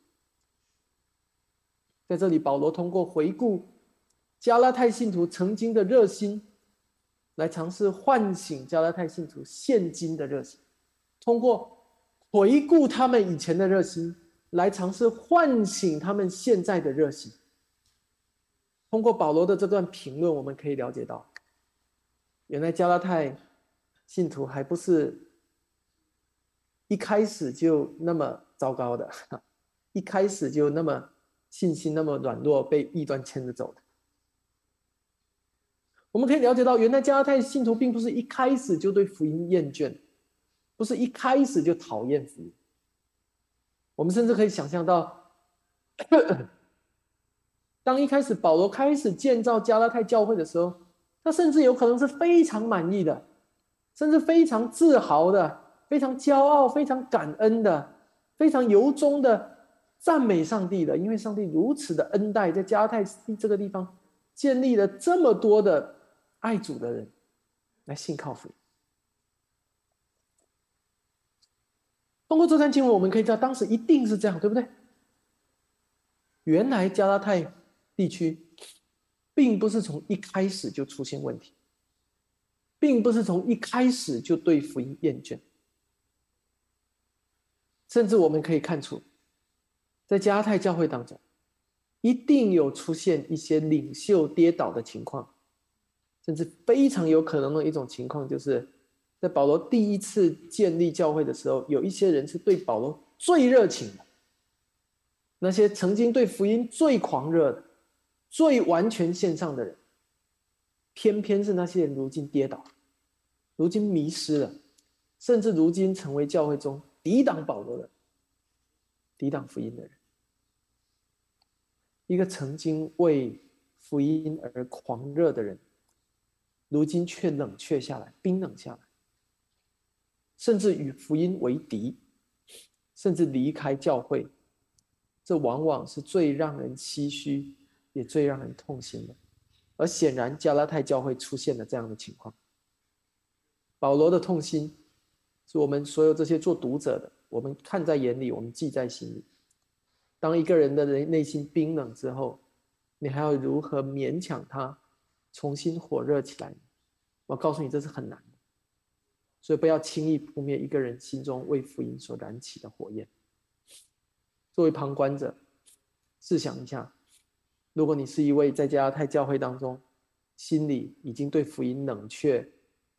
在这里，保罗通过回顾。加拉太信徒曾经的热心，来尝试唤醒加拉太信徒现今的热心，通过回顾他们以前的热心，来尝试唤醒他们现在的热心。通过保罗的这段评论，我们可以了解到，原来加拉太信徒还不是一开始就那么糟糕的，一开始就那么信心那么软弱，被异端牵着走的。我们可以了解到，原来加拉太信徒并不是一开始就对福音厌倦，不是一开始就讨厌福音。我们甚至可以想象到，当一开始保罗开始建造加拉太教会的时候，他甚至有可能是非常满意的，甚至非常自豪的、非常骄傲、非常感恩的、非常由衷的赞美上帝的，因为上帝如此的恩待，在加拉太这个地方建立了这么多的。爱主的人来信靠福音。通过这段经文，我们可以知道，当时一定是这样，对不对？原来加拉太地区并不是从一开始就出现问题，并不是从一开始就对福音厌倦，甚至我们可以看出，在加拉太教会当中，一定有出现一些领袖跌倒的情况。甚至非常有可能的一种情况，就是在保罗第一次建立教会的时候，有一些人是对保罗最热情的，那些曾经对福音最狂热的、最完全献上的人，偏偏是那些人如今跌倒，如今迷失了，甚至如今成为教会中抵挡保罗的、抵挡福音的人。一个曾经为福音而狂热的人。如今却冷却下来，冰冷下来，甚至与福音为敌，甚至离开教会，这往往是最让人唏嘘，也最让人痛心的。而显然，加拉太教会出现了这样的情况。保罗的痛心，是我们所有这些做读者的，我们看在眼里，我们记在心里。当一个人的人内心冰冷之后，你还要如何勉强他重新火热起来？我告诉你，这是很难，所以不要轻易扑灭一个人心中为福音所燃起的火焰。作为旁观者，试想一下，如果你是一位在加拉太教会当中，心里已经对福音冷却、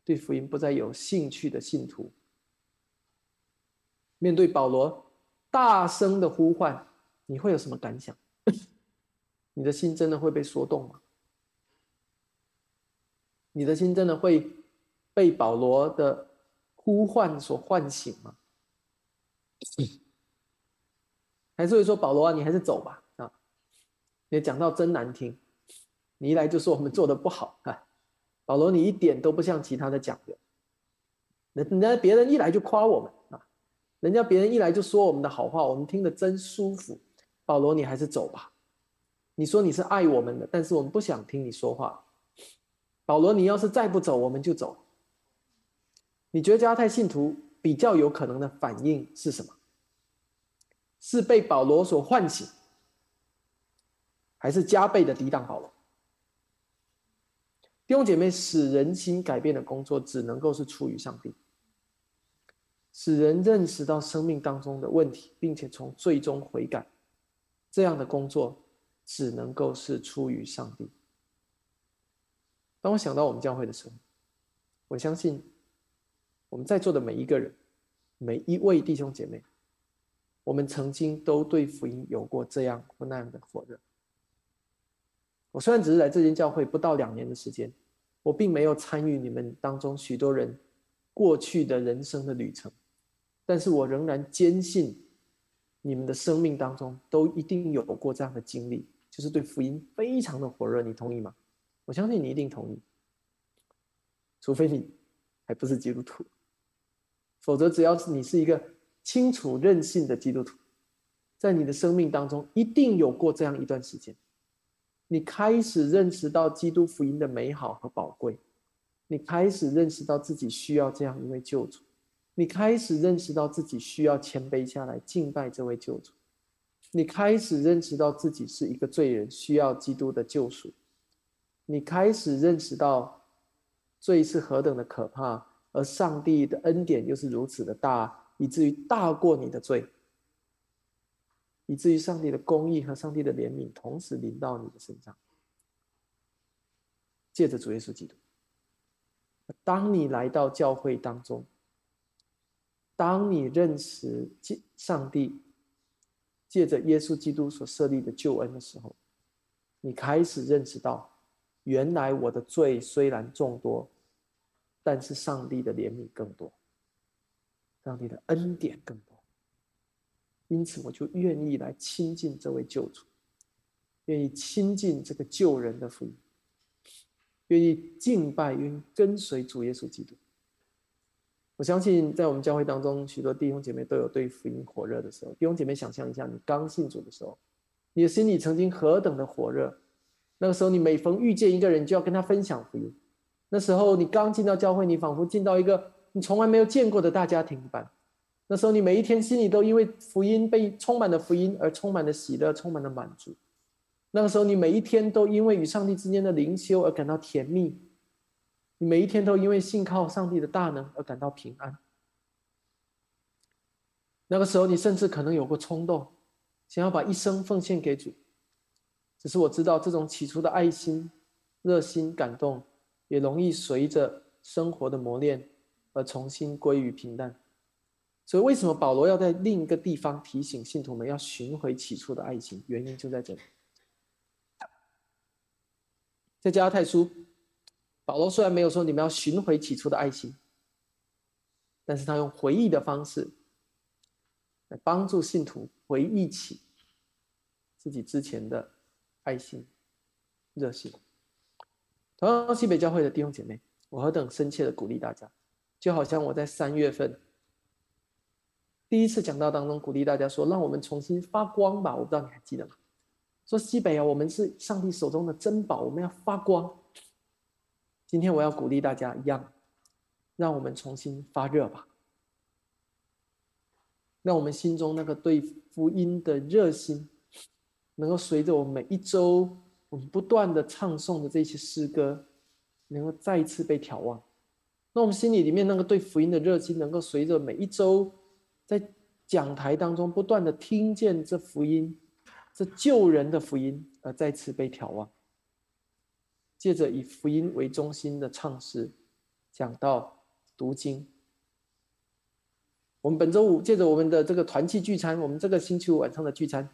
对福音不再有兴趣的信徒，面对保罗大声的呼唤，你会有什么感想？你的心真的会被说动吗？你的心真的会被保罗的呼唤所唤醒吗？还是会说保罗啊，你还是走吧啊！你讲到真难听，你一来就说我们做的不好啊！保罗，你一点都不像其他的讲员，人人家别人一来就夸我们啊，人家别人一来就说我们的好话，我们听得真舒服。保罗，你还是走吧。你说你是爱我们的，但是我们不想听你说话。保罗，你要是再不走，我们就走。你觉得加太信徒比较有可能的反应是什么？是被保罗所唤醒，还是加倍的抵挡保罗？弟兄姐妹，使人心改变的工作，只能够是出于上帝。使人认识到生命当中的问题，并且从最终悔改，这样的工作，只能够是出于上帝。当我想到我们教会的时候，我相信我们在座的每一个人，每一位弟兄姐妹，我们曾经都对福音有过这样或那样的火热。我虽然只是来这间教会不到两年的时间，我并没有参与你们当中许多人过去的人生的旅程，但是我仍然坚信，你们的生命当中都一定有过这样的经历，就是对福音非常的火热。你同意吗？我相信你一定同意，除非你还不是基督徒，否则只要是你是一个清楚任性的基督徒，在你的生命当中一定有过这样一段时间。你开始认识到基督福音的美好和宝贵，你开始认识到自己需要这样一位救主，你开始认识到自己需要谦卑下来敬拜这位救主，你开始认识到自己是一个罪人，需要基督的救赎，你开始认识到罪是何等的可怕，而上帝的恩典又是如此的大，以至于大过你的罪。以至于上帝的公义和上帝的怜悯同时临到你的身上，借着主耶稣基督。当你来到教会当中，当你认识上帝借着耶稣基督所设立的救恩的时候，你开始认识到，原来我的罪虽然众多，但是上帝的怜悯更多，上帝的恩典更多。因此，我就愿意来亲近这位救主，愿意亲近这个救人的福音，愿意敬拜，愿意跟随主耶稣基督。我相信，在我们教会当中，许多弟兄姐妹都有对福音火热的时候。弟兄姐妹，想象一下，你刚信主的时候，你的心里曾经何等的火热。那个时候，你每逢遇见一个人，就要跟他分享福音。那时候，你刚进到教会，你仿佛进到一个你从来没有见过的大家庭一般。那时候，你每一天心里都因为福音被充满了福音而充满了喜乐，充满了满足。那个时候，你每一天都因为与上帝之间的灵修而感到甜蜜。你每一天都因为信靠上帝的大能而感到平安。那个时候，你甚至可能有过冲动，想要把一生奉献给主。只是我知道，这种起初的爱心、热心、感动，也容易随着生活的磨练而重新归于平淡。所以，为什么保罗要在另一个地方提醒信徒们要寻回起初的爱情？原因就在这里。在加拉太书，保罗虽然没有说你们要寻回起初的爱情，但是他用回忆的方式来帮助信徒回忆起自己之前的爱心、热心。同样，西北教会的弟兄姐妹，我何等深切的鼓励大家，就好像我在三月份。第一次讲到当中，鼓励大家说：“让我们重新发光吧。”我不知道你还记得吗？说西北啊，我们是上帝手中的珍宝，我们要发光。今天我要鼓励大家一样，让我们重新发热吧。让我们心中那个对福音的热心，能够随着我们每一周我们不断的唱诵的这些诗歌，能够再一次被眺望。那我们心里里面那个对福音的热情，能够随着每一周。在讲台当中，不断的听见这福音，这救人的福音，而再次被眺望。借着以福音为中心的唱诗，讲到读经。我们本周五借着我们的这个团契聚餐，我们这个星期五晚上的聚餐，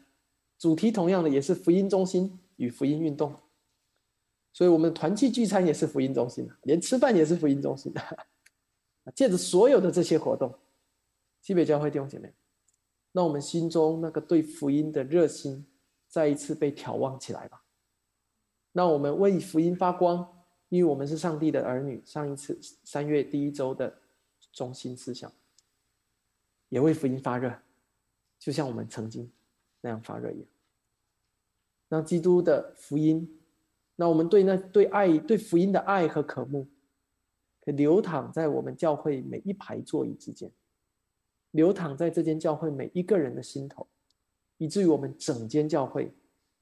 主题同样的也是福音中心，与福音运动。所以，我们团契聚餐也是福音中心连吃饭也是福音中心的。借着所有的这些活动，西北教会弟兄姐妹，让我们心中那个对福音的热心再一次被眺望起来吧。让我们为福音发光，因为我们是上帝的儿女。上一次三月第一周的中心思想，也为福音发热，就像我们曾经那样发热一样。让基督的福音。那我们对那对爱、对福音的爱和渴慕，可流淌在我们教会每一排座椅之间，流淌在这间教会每一个人的心头，以至于我们整间教会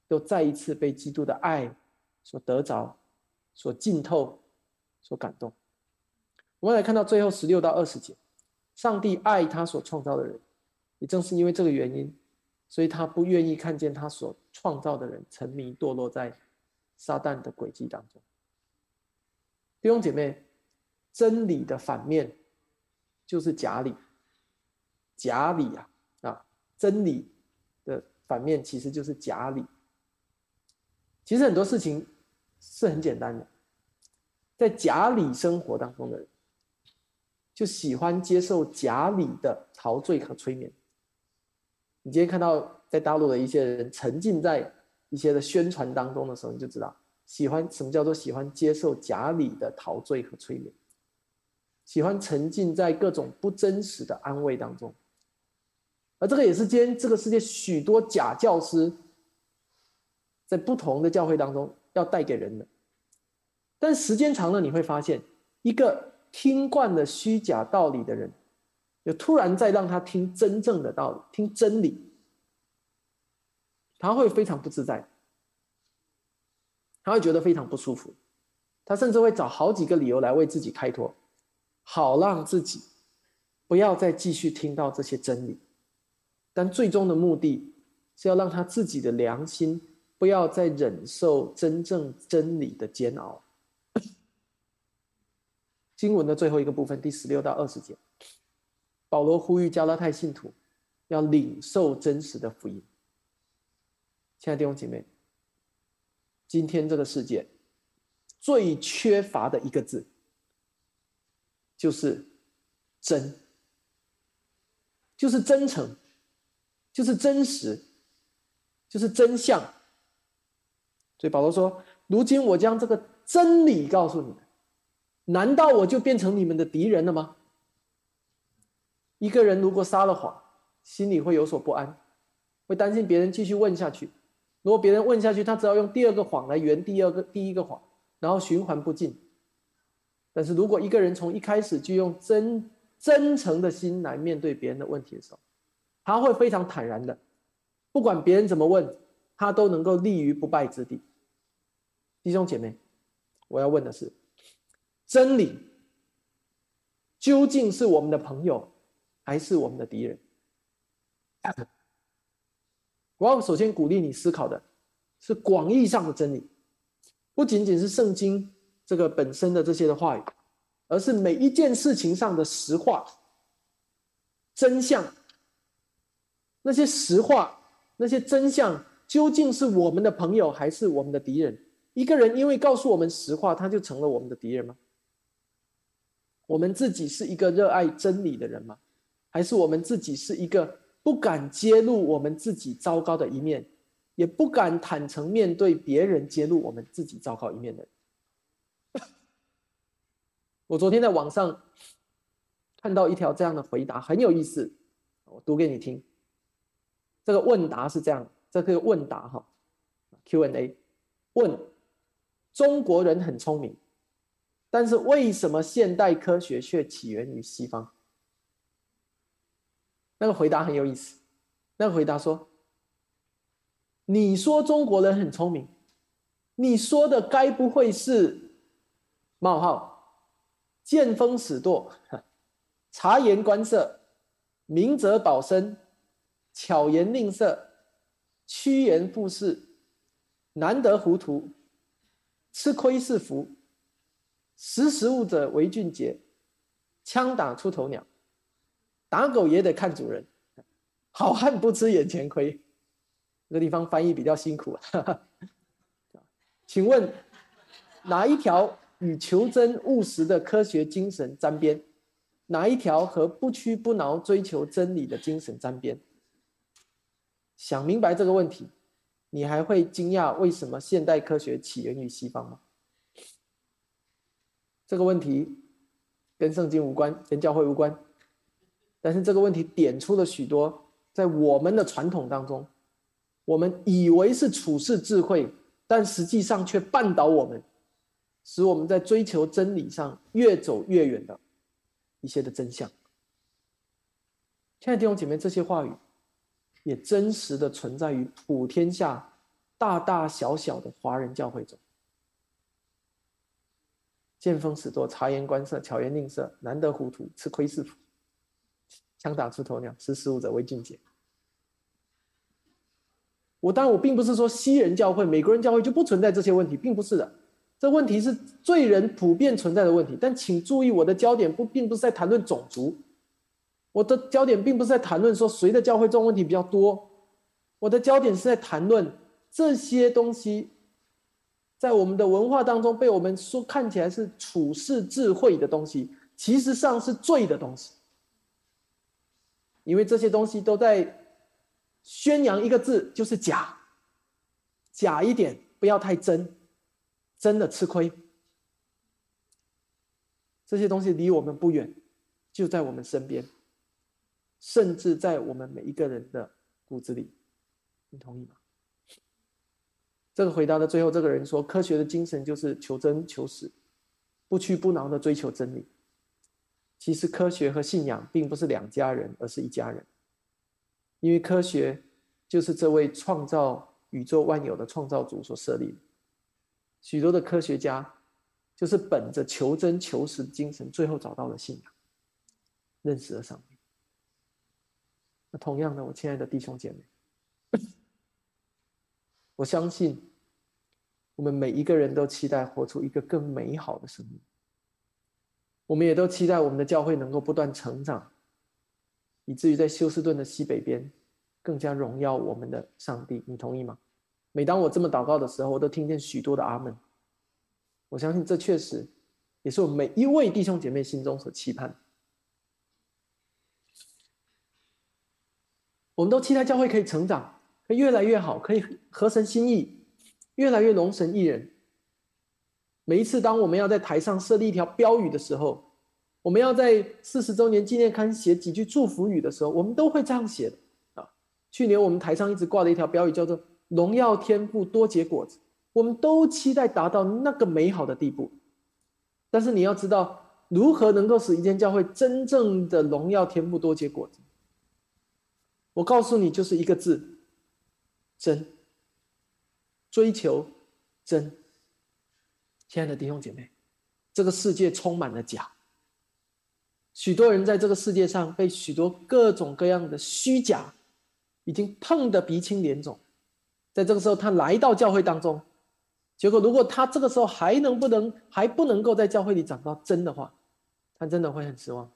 都再一次被基督的爱所得着、所浸透、所感动。我们来看到最后十六到二十节，上帝爱他所创造的人，也正是因为这个原因，所以他不愿意看见他所创造的人沉迷堕落在。撒旦的轨迹当中，弟兄姐妹，真理的反面就是假理。假理啊啊，真理的反面其实就是假理。其实很多事情是很简单的，在假理生活当中的人，就喜欢接受假理的陶醉和催眠。你今天看到在大陆的一些人沉浸在。一些的宣传当中的时候，你就知道喜欢什么叫做喜欢接受假理的陶醉和催眠，喜欢沉浸在各种不真实的安慰当中，而这个也是今天这个世界许多假教师在不同的教会当中要带给人的。但时间长了，你会发现，一个听惯了虚假道理的人，就突然再让他听真正的道理，听真理。他会非常不自在，他会觉得非常不舒服，他甚至会找好几个理由来为自己开脱，好让自己不要再继续听到这些真理。但最终的目的是要让他自己的良心不要再忍受真正真理的煎熬。经文的最后一个部分，第十六到二十节，保罗呼吁加拉太信徒要领受真实的福音。亲爱的弟兄姐妹，今天这个世界最缺乏的一个字，就是“真”，就是真诚，就是真实，就是真相。所以保罗说：“如今我将这个真理告诉你们，难道我就变成你们的敌人了吗？”一个人如果撒了谎，心里会有所不安，会担心别人继续问下去。如果别人问下去，他只要用第二个谎来圆第二个第一个谎，然后循环不尽。但是如果一个人从一开始就用真真诚的心来面对别人的问题的时候，他会非常坦然的，不管别人怎么问，他都能够立于不败之地。弟兄姐妹，我要问的是，真理究竟是我们的朋友，还是我们的敌人？我要首先鼓励你思考的是广义上的真理，不仅仅是圣经这个本身的这些的话语，而是每一件事情上的实话、真相。那些实话、那些真相，究竟是我们的朋友还是我们的敌人？一个人因为告诉我们实话，他就成了我们的敌人吗？我们自己是一个热爱真理的人吗？还是我们自己是一个？不敢揭露我们自己糟糕的一面，也不敢坦诚面对别人揭露我们自己糟糕一面的。我昨天在网上看到一条这样的回答，很有意思，我读给你听。这个问答是这样，这个问答哈，Q&A，问中国人很聪明，但是为什么现代科学却起源于西方？那个回答很有意思。那个回答说：“你说中国人很聪明，你说的该不会是冒号见风使舵、察言观色、明哲保身、巧言令色、趋炎附势、难得糊涂、吃亏是福、识时务者为俊杰、枪打出头鸟。”打狗也得看主人，好汉不吃眼前亏。这个地方翻译比较辛苦。请问哪一条与求真务实的科学精神沾边？哪一条和不屈不挠追求真理的精神沾边？想明白这个问题，你还会惊讶为什么现代科学起源于西方吗？这个问题跟圣经无关，跟教会无关，但是这个问题点出了许多在我们的传统当中，我们以为是处世智慧，但实际上却绊倒我们，使我们在追求真理上越走越远的一些的真相。亲爱的弟兄姐妹，这些话语也真实的存在于普天下大大小小的华人教会中。见风使舵，察言观色，巧言令色，难得糊涂，吃亏是福。枪打出头鸟，识时务者为俊杰。我当然，我并不是说西人教会、美国人教会就不存在这些问题，并不是的。这问题是罪人普遍存在的问题。但请注意，我的焦点不并不是在谈论种族，我的焦点并不是在谈论说谁的教会这种问题比较多，我的焦点是在谈论这些东西。在我们的文化当中，被我们说看起来是处世智慧的东西，其实上是罪的东西。因为这些东西都在宣扬一个字，就是假。假一点，不要太真，真的吃亏。这些东西离我们不远，就在我们身边，甚至在我们每一个人的骨子里。你同意吗？这个回答的最后，这个人说：“科学的精神就是求真求实，不屈不挠的追求真理。其实，科学和信仰并不是两家人，而是一家人。因为科学就是这位创造宇宙万有的创造主所设立的。许多的科学家就是本着求真求实的精神，最后找到了信仰，认识了上帝。那同样的，我亲爱的弟兄姐妹，我相信。”我们每一个人都期待活出一个更美好的生命。我们也都期待我们的教会能够不断成长，以至于在休斯顿的西北边，更加荣耀我们的上帝。你同意吗？每当我这么祷告的时候，我都听见许多的阿门。我相信这确实也是我们每一位弟兄姐妹心中所期盼。我们都期待教会可以成长，可以越来越好，可以合神心意。越来越龙神一人。每一次当我们要在台上设立一条标语的时候，我们要在四十周年纪念刊写几句祝福语的时候，我们都会这样写的啊。去年我们台上一直挂的一条标语叫做“荣耀天赋多结果子”，我们都期待达到那个美好的地步。但是你要知道，如何能够使一间教会真正的荣耀天赋多结果子？我告诉你，就是一个字：真。追求真，亲爱的弟兄姐妹，这个世界充满了假。许多人在这个世界上被许多各种各样的虚假已经碰得鼻青脸肿，在这个时候，他来到教会当中，结果如果他这个时候还能不能还不能够在教会里找到真的话，他真的会很失望。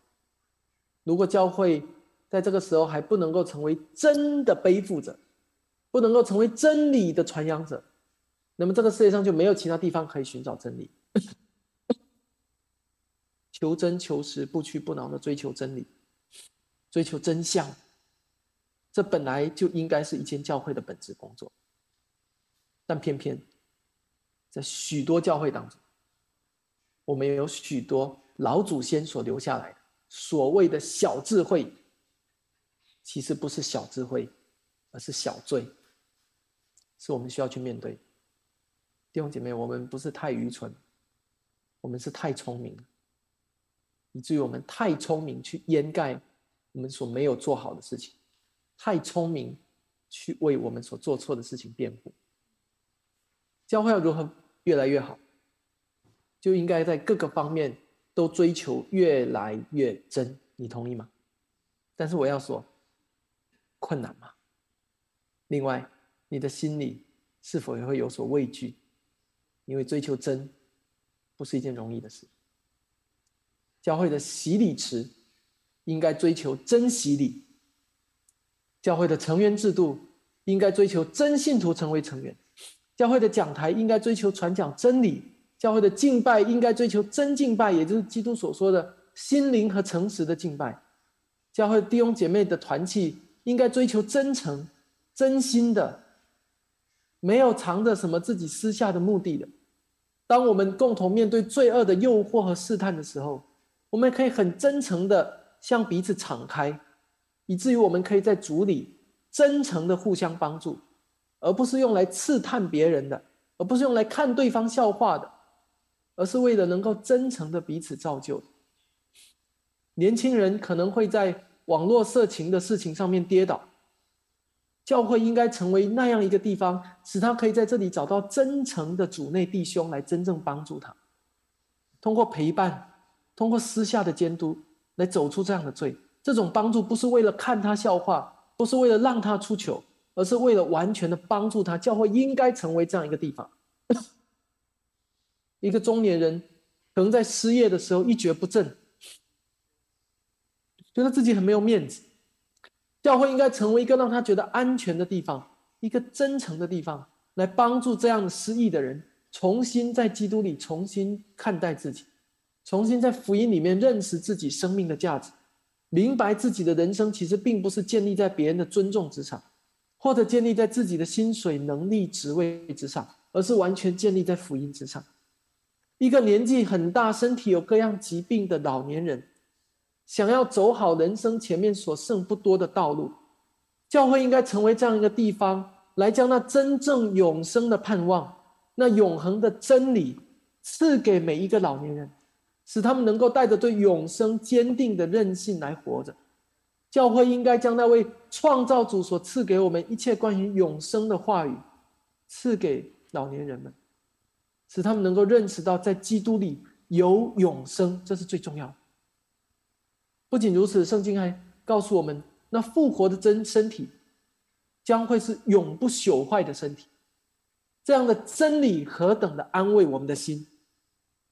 如果教会在这个时候还不能够成为真的背负者。不能够成为真理的传扬者，那么这个世界上就没有其他地方可以寻找真理。求真求实，不屈不挠的追求真理，追求真相，这本来就应该是一间教会的本职工作。但偏偏在许多教会当中，我们有许多老祖先所留下来的所谓的小智慧，其实不是小智慧，而是小罪。是我们需要去面对，弟兄姐妹，我们不是太愚蠢，我们是太聪明，以至于我们太聪明去掩盖我们所没有做好的事情，太聪明去为我们所做错的事情辩护。教会要如何越来越好，就应该在各个方面都追求越来越真，你同意吗？但是我要说，困难吗？另外。你的心里是否也会有所畏惧？因为追求真，不是一件容易的事。教会的洗礼池应该追求真洗礼，教会的成员制度应该追求真信徒成为成员，教会的讲台应该追求传讲真理，教会的敬拜应该追求真敬拜，也就是基督所说的心灵和诚实的敬拜。教会弟兄姐妹的团契应该追求真诚、真心的，没有藏着什么自己私下的目的的。当我们共同面对罪恶的诱惑和试探的时候，我们可以很真诚的向彼此敞开，以至于我们可以在主里真诚的互相帮助。而不是用来刺探别人的，而不是用来看对方笑话的，而是为了能够真诚的彼此造就。年轻人可能会在网络色情的事情上面跌倒，教会应该成为那样一个地方，使他可以在这里找到真诚的主内弟兄来真正帮助他，通过陪伴，通过私下的监督来走出这样的罪。这种帮助不是为了看他笑话，不是为了让他出糗。而是为了完全的帮助他，教会应该成为这样一个地方。一个中年人可能在失业的时候一蹶不振，觉得自己很没有面子，教会应该成为一个让他觉得安全的地方，一个真诚的地方，来帮助这样的失意的人重新在基督里重新看待自己，重新在福音里面认识自己生命的价值，明白自己的人生其实并不是建立在别人的尊重之上。或者建立在自己的薪水、能力、职位之上，而是完全建立在福音之上。一个年纪很大、身体有各样疾病的老年人，想要走好人生前面所剩不多的道路，教会应该成为这样一个地方，来将那真正永生的盼望、那永恒的真理赐给每一个老年人，使他们能够带着对永生坚定的韧性来活着。教会应该将那位创造主所赐给我们一切关于永生的话语赐给老年人们，使他们能够认识到在基督里有永生，这是最重要的。不仅如此，圣经还告诉我们，那复活的真身体将会是永不朽坏的身体。这样的真理何等的安慰我们的心，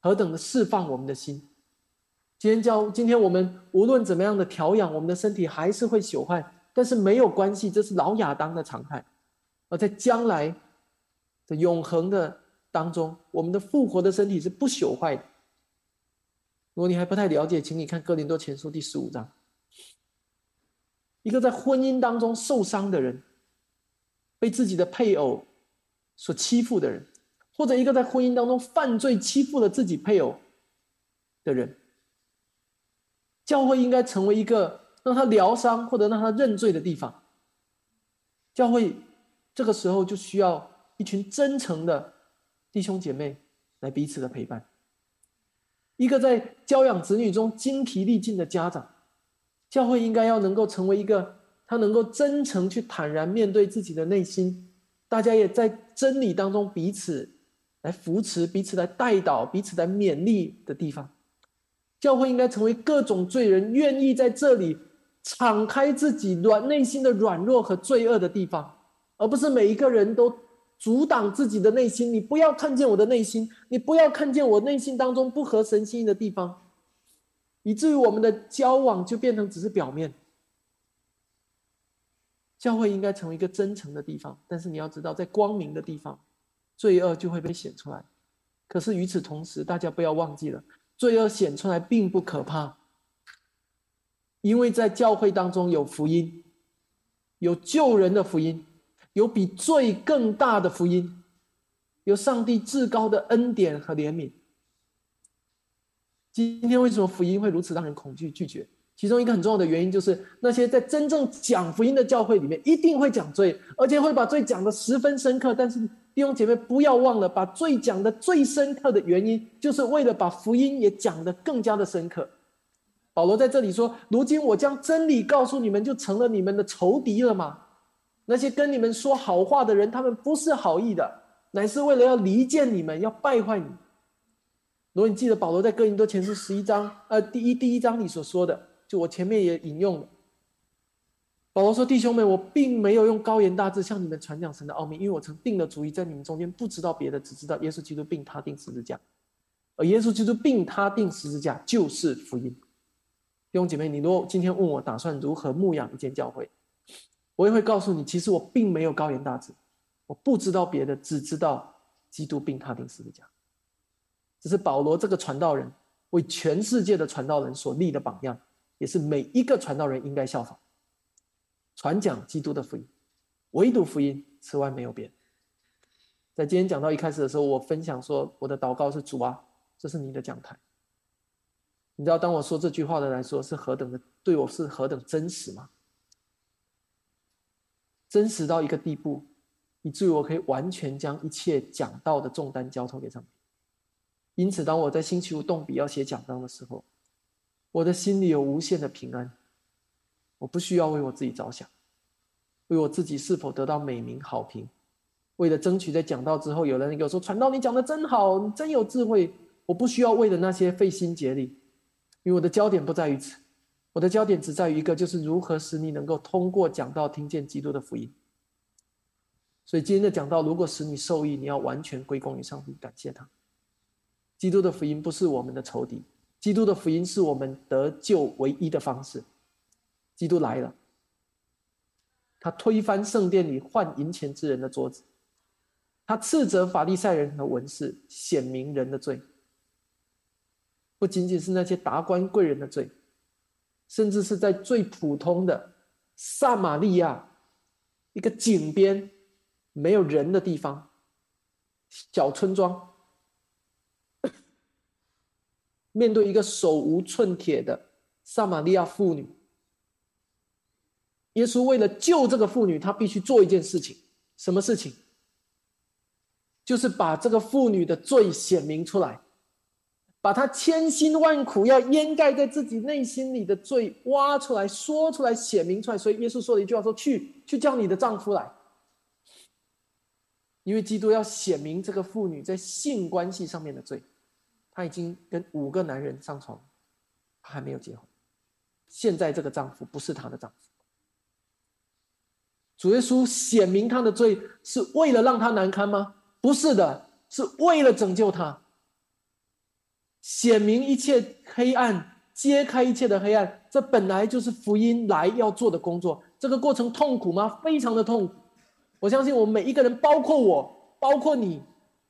何等的释放我们的心。今天教，今天我们无论怎么样的调养，我们的身体还是会朽坏，但是没有关系，这是老亚当的常态。而在将来的永恒的当中，我们的复活的身体是不朽坏的。如果你还不太了解，请你看《哥林多前书》第十五章。一个在婚姻当中受伤的人，被自己的配偶所欺负的人，或者一个在婚姻当中犯罪欺负了自己配偶的人。教会应该成为一个让他疗伤或者让他认罪的地方。教会这个时候就需要一群真诚的弟兄姐妹来彼此的陪伴。一个在教养子女中精疲力尽的家长，教会应该要能够成为一个他能够真诚去坦然面对自己的内心，大家也在真理当中彼此来扶持、彼此来带导、彼此来勉励的地方。教会应该成为各种罪人愿意在这里敞开自己软内心的软弱和罪恶的地方，而不是每一个人都阻挡自己的内心。你不要看见我的内心，你不要看见我内心当中不合神心意的地方，以至于我们的交往就变成只是表面。教会应该成为一个真诚的地方，但是你要知道，在光明的地方，罪恶就会被显出来。可是与此同时，大家不要忘记了。罪恶显出来并不可怕，因为在教会当中有福音，有救人的福音，有比罪更大的福音，有上帝至高的恩典和怜悯。今天为什么福音会如此让人恐惧拒绝？其中一个很重要的原因就是，那些在真正讲福音的教会里面，一定会讲罪，而且会把罪讲得十分深刻。但是弟兄姐妹不要忘了，把罪讲的最深刻的原因，就是为了把福音也讲得更加的深刻。保罗在这里说：“如今我将真理告诉你们，就成了你们的仇敌了吗？那些跟你们说好话的人，他们不是好意的，乃是为了要离间你们，要败坏你。”如果你记得保罗在哥林多前书十一章，呃，第一第一章里所说的。就我前面也引用了，保罗说：“弟兄们，我并没有用高言大志向你们传讲神的奥秘，因为我曾定了主意，在你们中间不知道别的，只知道耶稣基督并他定十字架，而耶稣基督并他定十字架就是福音。”弟兄姐妹，你如果今天问我打算如何牧养一间教会，我也会告诉你，其实我并没有高言大志，我不知道别的，只知道基督并他定十字架。这是保罗这个传道人为全世界的传道人所立的榜样，也是每一个传道人应该效仿。传讲基督的福音，唯独福音，此外没有别。在今天讲到一开始的时候，我分享说我的祷告是主啊，这是你的讲台。你知道，当我说这句话的来说，是何等的对我是何等真实吗？真实到一个地步，以至于我可以完全将一切讲道的重担交托给上帝。因此，当我在星期五动笔要写讲章的时候，我的心里有无限的平安。我不需要为我自己着想，为我自己是否得到美名好评，为了争取在讲道之后，有人给我说传道你讲的真好，你真有智慧。我不需要为了那些费心竭力。因为我的焦点不在于此，我的焦点只在于一个，就是如何使你能够通过讲道听见基督的福音。所以今天的讲道，如果使你受益，你要完全归功于上帝，感谢他。基督的福音不是我们的仇敌，基督的福音是我们得救唯一的方式。基督来了，他推翻圣殿里换银钱之人的桌子，他斥责法利赛人和文士，显明人的罪。不仅仅是那些达官贵人的罪，甚至是在最普通的撒玛利亚一个井边没有人的地方，小村庄，面对一个手无寸铁的撒玛利亚妇女，耶稣为了救这个妇女，他必须做一件事情，什么事情？就是把这个妇女的罪显明出来。把他千辛万苦要掩盖在自己内心里的罪挖出来说出来写明出来，所以耶稣说了一句话：说去去叫你的丈夫来，因为基督要显明这个妇女在性关系上面的罪，她已经跟五个男人上床，她还没有结婚，现在这个丈夫不是她的丈夫。主耶稣显明她的罪是为了让她难堪吗？不是的，是为了拯救她。显明一切黑暗，揭开一切的黑暗，这本来就是福音来要做的工作。这个过程痛苦吗？非常的痛苦。我相信我们每一个人，包括我，包括你，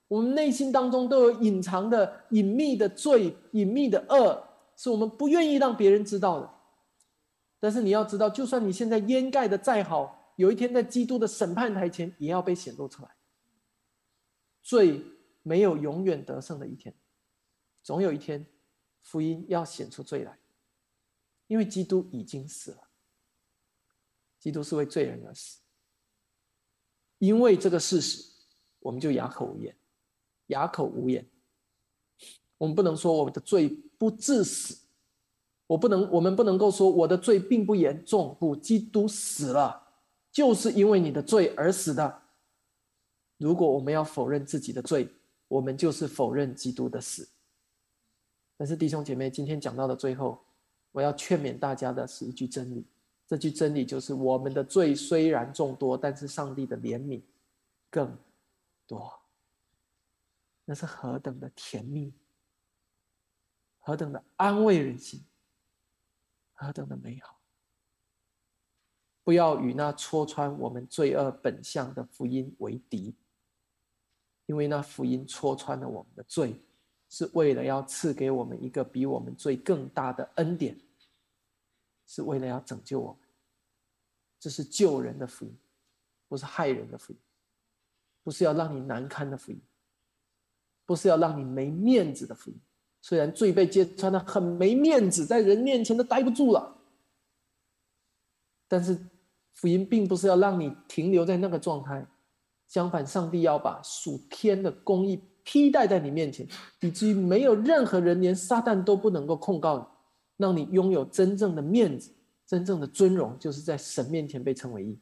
我们内心当中都有隐藏的、隐秘的罪、隐秘的恶，是我们不愿意让别人知道的。但是你要知道，就算你现在掩盖的再好，有一天在基督的审判台前，也要被显露出来。罪没有永远得胜的一天。总有一天，福音要显出罪来，因为基督已经死了。基督是为罪人而死，因为这个事实，我们就哑口无言，哑口无言。我们不能说我们的罪不致死，我不能，我们不能够说我的罪并不严重。不，基督死了，就是因为你的罪而死的。如果我们要否认自己的罪，我们就是否认基督的死。但是弟兄姐妹，今天讲到的最后，我要劝勉大家的是一句真理。这句真理就是：我们的罪虽然众多，但是上帝的怜悯更多。那是何等的甜蜜，何等的安慰人心，何等的美好！不要与那戳穿我们罪恶本相的福音为敌，因为那福音戳穿了我们的罪。是为了要赐给我们一个比我们罪更大的恩典，是为了要拯救我们。这是救人的福音，不是害人的福音，不是要让你难堪的福音，不是要让你没面子的福音。虽然罪被揭穿的很没面子，在人面前都待不住了，但是福音并不是要让你停留在那个状态，相反，上帝要把属天的公义。替代在你面前，以及没有任何人，连撒旦都不能够控告你，让你拥有真正的面子、真正的尊荣，就是在神面前被称为义。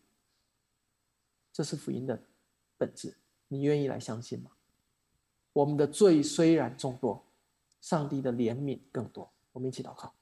这是福音的本质，你愿意来相信吗？我们的罪虽然众多，上帝的怜悯更多。我们一起祷告。